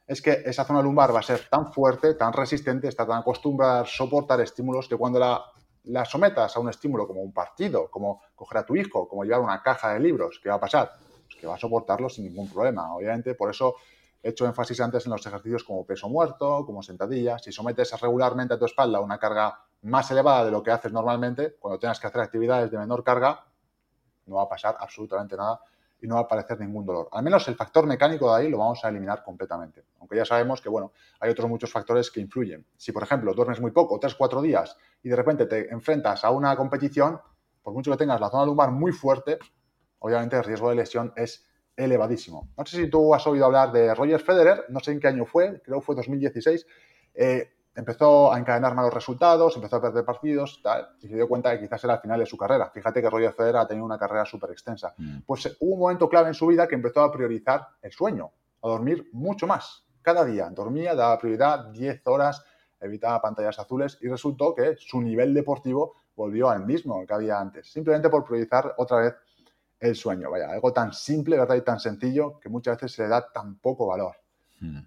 es que esa zona lumbar va a ser tan fuerte, tan resistente, está tan acostumbrada a soportar estímulos que cuando la la sometas a un estímulo como un partido, como coger a tu hijo, como llevar una caja de libros, ¿qué va a pasar? Pues que va a soportarlo sin ningún problema. Obviamente, por eso he hecho énfasis antes en los ejercicios como peso muerto, como sentadillas. Si sometes regularmente a tu espalda una carga más elevada de lo que haces normalmente, cuando tengas que hacer actividades de menor carga, no va a pasar absolutamente nada y no va a aparecer ningún dolor. Al menos el factor mecánico de ahí lo vamos a eliminar completamente. Aunque ya sabemos que, bueno, hay otros muchos factores que influyen. Si, por ejemplo, duermes muy poco, tres, cuatro días, y de repente te enfrentas a una competición, por mucho que tengas la zona lumbar muy fuerte, obviamente el riesgo de lesión es elevadísimo. No sé si tú has oído hablar de Roger Federer, no sé en qué año fue, creo que fue 2016. Eh, empezó a encadenar malos resultados, empezó a perder partidos tal, y se dio cuenta que quizás era el final de su carrera. Fíjate que Roger Federer ha tenido una carrera súper extensa. Mm. Pues eh, hubo un momento clave en su vida que empezó a priorizar el sueño, a dormir mucho más. Cada día dormía, daba prioridad 10 horas, evitaba pantallas azules y resultó que su nivel deportivo volvió al mismo que había antes, simplemente por priorizar otra vez el sueño. Vaya, algo tan simple, ¿verdad? Y tan sencillo que muchas veces se le da tan poco valor. Mm.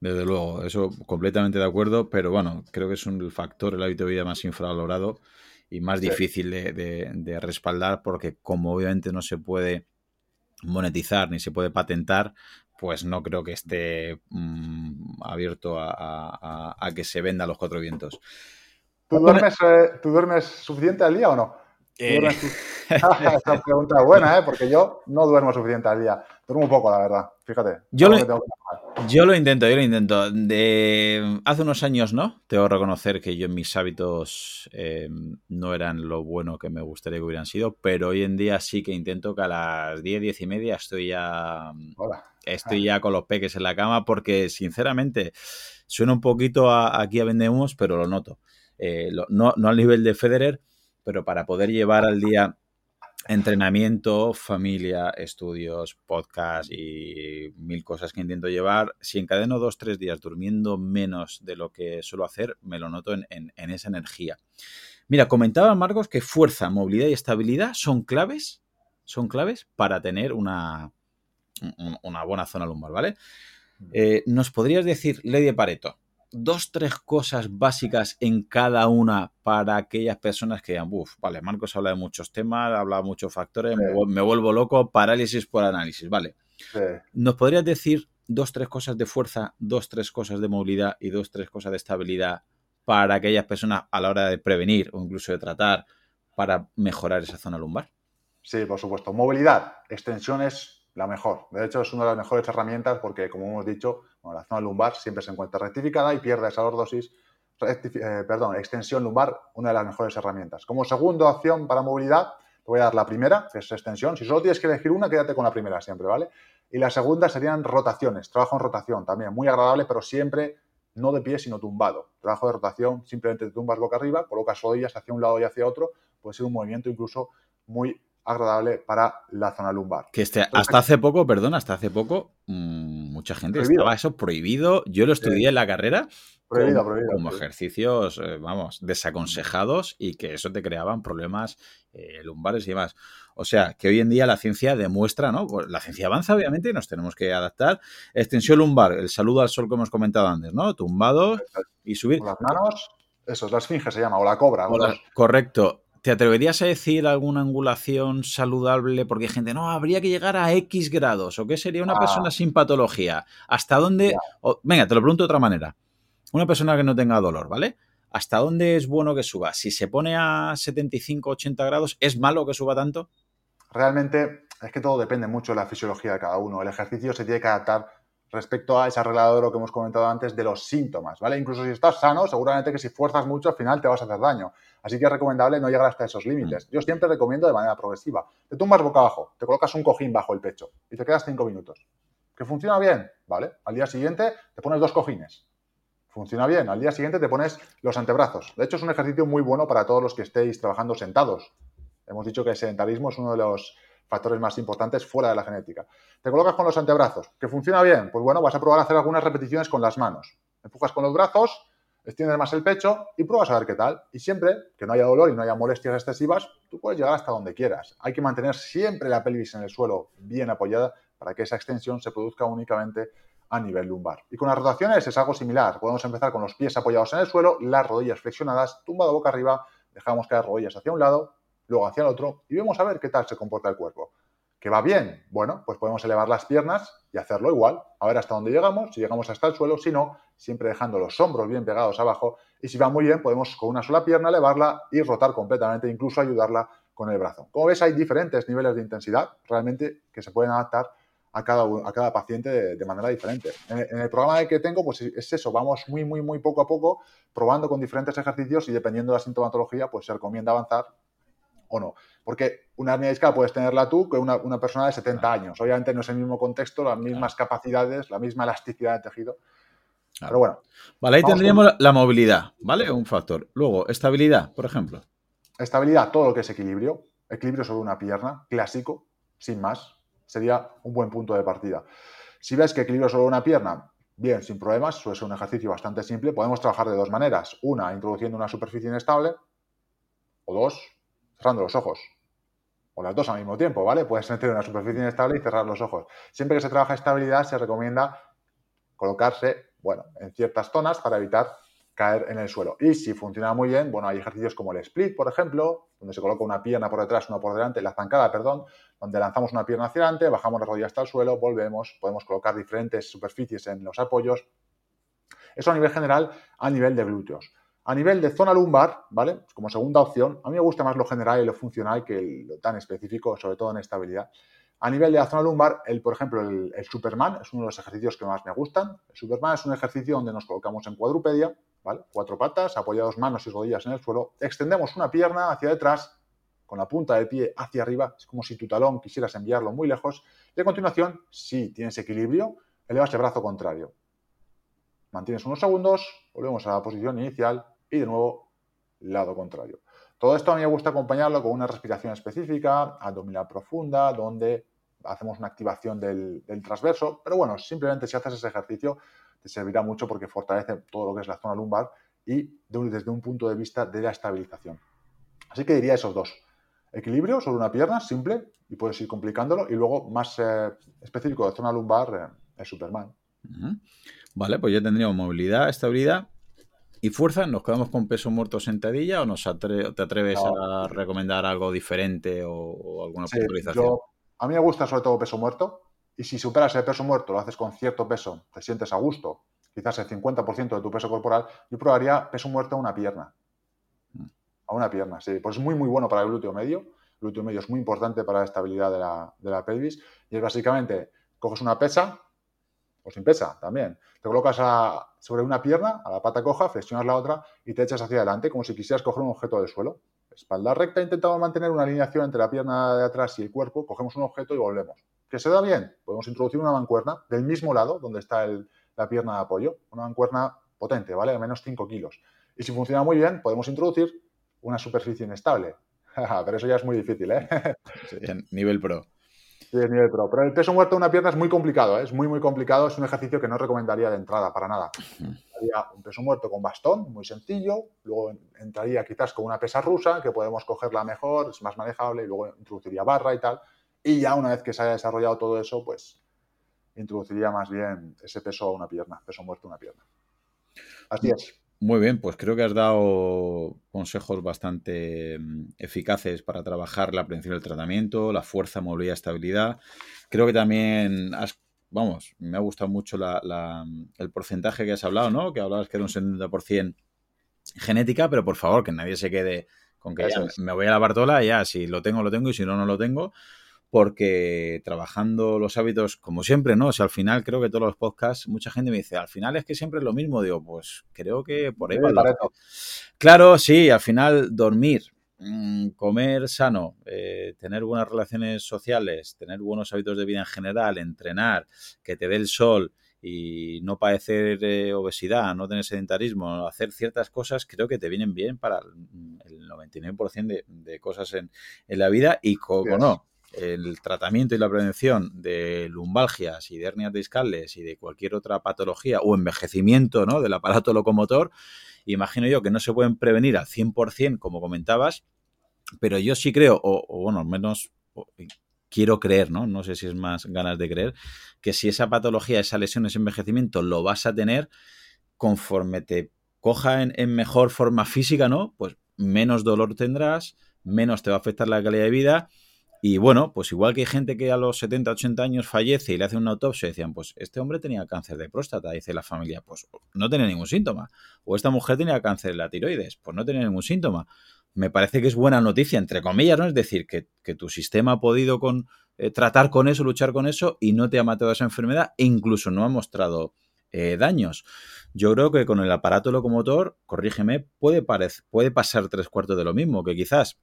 Desde luego, eso completamente de acuerdo, pero bueno, creo que es un factor, el hábito de vida más infravalorado y más difícil de, respaldar porque como obviamente no se puede monetizar ni se puede patentar, pues no creo que esté mm, abierto a, que se venda a los cuatro vientos. ¿Tú duermes, eh, ¿Tú duermes suficiente al día o no? Eh... [laughs] [laughs] Esa pregunta es buena, ¿eh? porque yo no duermo suficiente al día. Duermo un poco, la verdad. Fíjate. Yo lo, yo lo intento, yo lo intento. De, hace unos años, ¿no? Tengo que reconocer que yo mis hábitos eh, no eran lo bueno que me gustaría que hubieran sido, pero hoy en día sí que intento que a las 10, 10 y media estoy ya. Estoy ya con los peques en la cama porque, sinceramente, suena un poquito aquí a Vendemos, pero lo noto. Eh, no, no al nivel de Federer, pero para poder llevar al día entrenamiento, familia, estudios, podcast y mil cosas que intento llevar. Si encadeno dos, tres días durmiendo menos de lo que suelo hacer, me lo noto en, esa energía. Mira, comentaba Marcos que fuerza, movilidad y estabilidad son claves, son claves para tener una, una buena zona lumbar, ¿vale? Eh, ¿Nos podrías decir, Lady Pareto, dos, tres cosas básicas en cada una para aquellas personas que digan, uff, vale, Marcos habla de muchos temas, habla de muchos factores, me, vuelvo loco, parálisis por análisis, vale. ¿Nos podrías decir dos, tres cosas de fuerza, dos, tres cosas de movilidad y dos, tres cosas de estabilidad para aquellas personas a la hora de prevenir o incluso de tratar para mejorar esa zona lumbar? Sí, por supuesto. Movilidad, extensiones la mejor. De hecho, es una de las mejores herramientas porque, como hemos dicho, la zona lumbar siempre se encuentra rectificada y pierde esa lordosis. Eh, perdón, extensión lumbar, una de las mejores herramientas. Como segunda opción para movilidad, te voy a dar la primera, que es extensión. Si solo tienes que elegir una, quédate con la primera siempre, ¿vale? Y la segunda serían rotaciones. Trabajo en rotación también, muy agradable, pero siempre no de pie, sino tumbado. Trabajo de rotación, simplemente te tumbas boca arriba, colocas rodillas hacia un lado y hacia otro. Puede ser un movimiento incluso muy agradable para la zona lumbar. Que este, hasta hace poco, perdón, hasta hace poco, mm, mucha gente estaba eso prohibido. Yo lo estudié en la carrera. Prohibido, como, prohibido, como ejercicios, eh, vamos, desaconsejados y que eso te creaban problemas eh, lumbares y demás. O sea, que hoy en día la ciencia demuestra, ¿no? Pues la ciencia avanza, obviamente, y nos tenemos que adaptar. Extensión lumbar, el saludo al sol que hemos comentado antes, ¿no? Tumbado y subir. Con las manos, eso es la esfinge se llama, o la cobra. correcto. ¿Te atreverías a decir alguna angulación saludable? Porque hay gente, no, habría que llegar a X grados. ¿O qué sería una persona ah. sin patología? ¿Hasta dónde? venga, te lo pregunto de otra manera. Una persona que no tenga dolor, ¿vale? ¿Hasta dónde es bueno que suba? Si se pone a 75, 80 grados, ¿es malo que suba tanto? Realmente es que todo depende mucho de la fisiología de cada uno. El ejercicio se tiene que adaptar respecto a ese arreglador que hemos comentado antes de los síntomas, ¿vale? Incluso si estás sano, seguramente que si fuerzas mucho al final te vas a hacer daño. Así que es recomendable no llegar hasta esos límites. Yo siempre recomiendo de manera progresiva. Te tumbas boca abajo, te colocas un cojín bajo el pecho y te quedas cinco minutos. ¿Que funciona bien? ¿Vale? Al día siguiente te pones dos cojines. Funciona bien. Al día siguiente te pones los antebrazos. De hecho, es un ejercicio muy bueno para todos los que estéis trabajando sentados. Hemos dicho que el sedentarismo es uno de los factores más importantes fuera de la genética. Te colocas con los antebrazos, que funciona bien, pues bueno, vas a probar a hacer algunas repeticiones con las manos. Empujas con los brazos, extiendes más el pecho y pruebas a ver qué tal. Y siempre que no haya dolor y no haya molestias excesivas, tú puedes llegar hasta donde quieras. Hay que mantener siempre la pelvis en el suelo bien apoyada para que esa extensión se produzca únicamente a nivel lumbar. Y con las rotaciones es algo similar. Podemos empezar con los pies apoyados en el suelo, las rodillas flexionadas, tumbado boca arriba, dejamos caer rodillas hacia un lado, luego hacia el otro y vemos a ver qué tal se comporta el cuerpo. ¿Que va bien? Bueno, pues podemos elevar las piernas y hacerlo igual, a ver hasta dónde llegamos, si llegamos hasta el suelo, si no, siempre dejando los hombros bien pegados abajo y si va muy bien, podemos con una sola pierna elevarla y rotar completamente, incluso ayudarla con el brazo. Como ves, hay diferentes niveles de intensidad realmente que se pueden adaptar a cada, a cada paciente de, manera diferente. En, el programa que tengo, pues es eso, vamos muy, muy, muy poco a poco probando con diferentes ejercicios y dependiendo de la sintomatología, pues se recomienda avanzar o no. Porque una hernia discal puedes tenerla tú que una, una persona de 70 años. Obviamente no es el mismo contexto, las mismas capacidades, la misma elasticidad de tejido. Pero bueno. Vale, ahí tendríamos la movilidad, ¿vale? Un factor. Luego, estabilidad, por ejemplo. Estabilidad, todo lo que es equilibrio. Equilibrio sobre una pierna, clásico, sin más. Sería un buen punto de partida. Si ves que equilibrio sobre una pierna, bien, sin problemas, suele ser un ejercicio bastante simple. Podemos trabajar de dos maneras. Una, introduciendo una superficie inestable. O dos, cerrando los ojos. O las dos al mismo tiempo, ¿vale? Puedes meter una superficie inestable y cerrar los ojos. Siempre que se trabaja estabilidad, se recomienda colocarse, bueno, en ciertas zonas para evitar caer en el suelo. Y si funciona muy bien, bueno, hay ejercicios como el split, por ejemplo, donde se coloca una pierna por detrás, una por delante, la zancada, perdón, donde lanzamos una pierna hacia adelante, bajamos la rodilla hasta el suelo, volvemos, podemos colocar diferentes superficies en los apoyos. Eso a nivel general, a nivel de glúteos. A nivel de zona lumbar, ¿vale? Como segunda opción, a mí me gusta más lo general y lo funcional que lo tan específico, sobre todo en estabilidad. A nivel de la zona lumbar, el, por ejemplo, el, el, Superman es uno de los ejercicios que más me gustan. El Superman es un ejercicio donde nos colocamos en cuadrupedia, Cuatro patas, apoyados manos y rodillas en el suelo. Extendemos una pierna hacia detrás, con la punta del pie hacia arriba. Es como si tu talón quisieras enviarlo muy lejos. Y a continuación, si tienes equilibrio, elevas el brazo contrario. Mantienes unos segundos, volvemos a la posición inicial y de nuevo, lado contrario. Todo esto a mí me gusta acompañarlo con una respiración específica, abdominal profunda, donde hacemos una activación del, del transverso. Pero bueno, simplemente si haces ese ejercicio, te servirá mucho porque fortalece todo lo que es la zona lumbar y desde un punto de vista de la estabilización. Así que diría esos dos. Equilibrio sobre una pierna, simple, y puedes ir complicándolo, y luego más eh, específico de zona lumbar, eh, el Superman. Vale, pues ya tendríamos movilidad, estabilidad y fuerza. ¿Nos quedamos con peso muerto sentadilla o nos te atreves a recomendar algo diferente o, alguna puntualización? a mí me gusta sobre todo peso muerto, y si superas el peso muerto, lo haces con cierto peso, te sientes a gusto, quizás el 50% de tu peso corporal, yo probaría peso muerto a una pierna. Mm. A una pierna, sí. Pues es muy, muy bueno para el glúteo medio. El glúteo medio es muy importante para la estabilidad de la, de la pelvis. Y es básicamente, coges una pesa, o sin pesa también, te colocas sobre una pierna, a la pata coja, flexionas la otra y te echas hacia adelante como si quisieras coger un objeto del suelo. Espalda recta, intentamos mantener una alineación entre la pierna de atrás y el cuerpo, cogemos un objeto y volvemos. ¿Que se da bien? Podemos introducir una mancuerna del mismo lado donde está la pierna de apoyo, una mancuerna potente, ¿vale? De menos 5 kilos. Y si funciona muy bien, podemos introducir una superficie inestable. [laughs] Pero eso ya es muy difícil, ¿eh? nivel pro. Sí, nivel pro. Pero el peso muerto de una pierna es muy complicado, ¿eh? es muy, muy complicado. Es un ejercicio que no recomendaría de entrada para nada. Haría un peso muerto con bastón, muy sencillo. Luego entraría quizás con una pesa rusa, que podemos cogerla mejor, es más manejable. Y luego introduciría barra y tal. Y ya una vez que se haya desarrollado todo eso, pues introduciría más bien ese peso a una pierna, peso muerto a una pierna. Así es. Muy bien, pues creo que has dado consejos bastante mm, eficaces para trabajar la prevención del tratamiento, la fuerza, movilidad, estabilidad. Creo que también has, vamos, me ha gustado mucho el porcentaje que has hablado, ¿no? Que hablabas que era un 70% genética, pero por favor, que nadie se quede con que me voy a la Bartola, ya, si lo tengo, lo tengo, y si no, no lo tengo porque trabajando los hábitos, como siempre, ¿no? O sea, al final creo que todos los podcasts, mucha gente me dice, al final es que siempre es lo mismo. Digo, pues creo que por ahí va. Claro, sí, al final dormir, mm, comer sano, eh, tener buenas relaciones sociales, tener buenos hábitos de vida en general, entrenar, que te dé el sol y no padecer eh, obesidad, no tener sedentarismo, hacer ciertas cosas, creo que te vienen bien para el 99% de, de cosas en, en, la vida y como no el tratamiento y la prevención de lumbalgias y de hernias discales y de cualquier otra patología o envejecimiento ¿no? del aparato locomotor, imagino yo que no se pueden prevenir al 100%, como comentabas, pero yo sí creo, o, bueno, al menos quiero creer, ¿no? No sé si es más ganas de creer, que si esa patología, esa lesión, ese envejecimiento lo vas a tener conforme te coja en, mejor forma física, ¿no? Pues menos dolor tendrás, menos te va a afectar la calidad de vida. Y bueno, pues igual que hay gente que a los 70, 80 años fallece y le hacen una autopsia, decían, pues este hombre tenía cáncer de próstata, dice la familia, pues no tenía ningún síntoma. O esta mujer tenía cáncer de la tiroides, pues no tenía ningún síntoma. Me parece que es buena noticia, entre comillas, ¿no? Es decir, que, tu sistema ha podido con, eh, tratar con eso, luchar con eso y no te ha matado esa enfermedad e incluso no ha mostrado eh, daños. Yo creo que con el aparato locomotor, corrígeme, puede, puede pasar tres cuartos de lo mismo, que quizás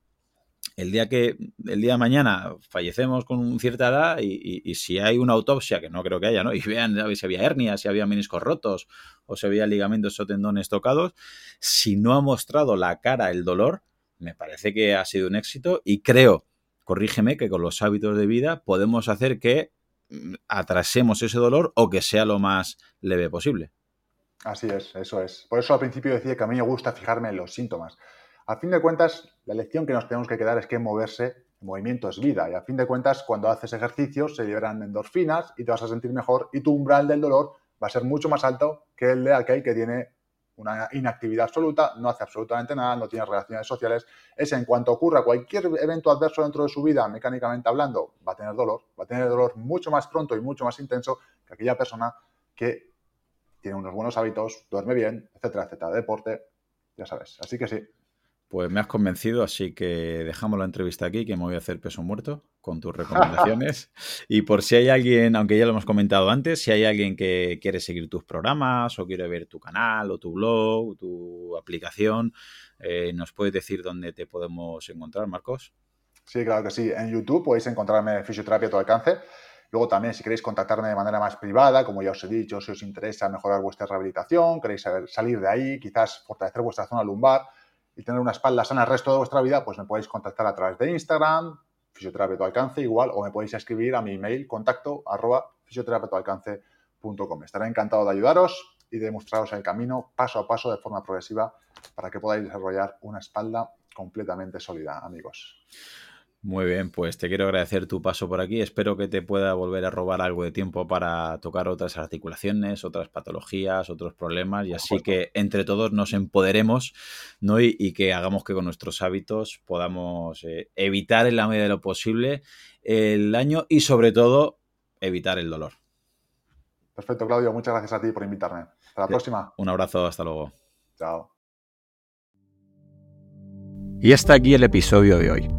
el día que el día de mañana fallecemos con cierta edad y, si hay una autopsia, que no creo que haya, ¿no? [laughs] Y vean si había hernias, si había meniscos rotos o si había ligamentos o tendones tocados, si no ha mostrado la cara el dolor, me parece que ha sido un éxito y creo, corrígeme, que con los hábitos de vida podemos hacer que mm, atrasemos ese dolor o que sea lo más leve posible. Así es, eso es. Por eso al principio decía que a mí me gusta fijarme en los síntomas. A fin de cuentas, la lección que nos tenemos que quedar es que moverse, movimiento es vida. Y a fin de cuentas, cuando haces ejercicio, se liberan endorfinas y te vas a sentir mejor y tu umbral del dolor va a ser mucho más alto que el de aquel que tiene una inactividad absoluta, no hace absolutamente nada, no tiene relaciones sociales. Es en cuanto ocurra cualquier evento adverso dentro de su vida, mecánicamente hablando, va a tener dolor, va a tener dolor mucho más pronto y mucho más intenso que aquella persona que tiene unos buenos hábitos, duerme bien, etcétera, etcétera, deporte, ya sabes. Así que sí, pues me has convencido, así que dejamos la entrevista aquí, que me voy a hacer peso muerto con tus recomendaciones. [laughs] y por si hay alguien, aunque ya lo hemos comentado antes, si hay alguien que quiere seguir tus programas o quiere ver tu canal o tu blog, tu aplicación, eh, ¿nos puedes decir dónde te podemos encontrar, Marcos? Sí, claro que sí. En YouTube podéis encontrarme Fisioterapia a tu alcance. Luego también, si queréis contactarme de manera más privada, como ya os he dicho, si os interesa mejorar vuestra rehabilitación, queréis salir de ahí, quizás fortalecer vuestra zona lumbar, y tener una espalda sana el resto de vuestra vida, pues me podéis contactar a través de Instagram, fisioterapia tu alcance igual, o me podéis escribir a mi email contacto arroba fisioterapeutoalcance.com. Estaré encantado de ayudaros y de mostraros el camino paso a paso de forma progresiva para que podáis desarrollar una espalda completamente sólida, amigos. Muy bien, pues te quiero agradecer tu paso por aquí. Espero que te pueda volver a robar algo de tiempo para tocar otras articulaciones, otras patologías, otros problemas y así que entre todos nos empoderemos ¿no? y, que hagamos que con nuestros hábitos podamos eh, evitar en la medida de lo posible el daño y sobre todo evitar el dolor. Perfecto, Claudio. Muchas gracias a ti por invitarme. Hasta la próxima. Un abrazo, hasta luego. Chao. Y hasta aquí el episodio de hoy.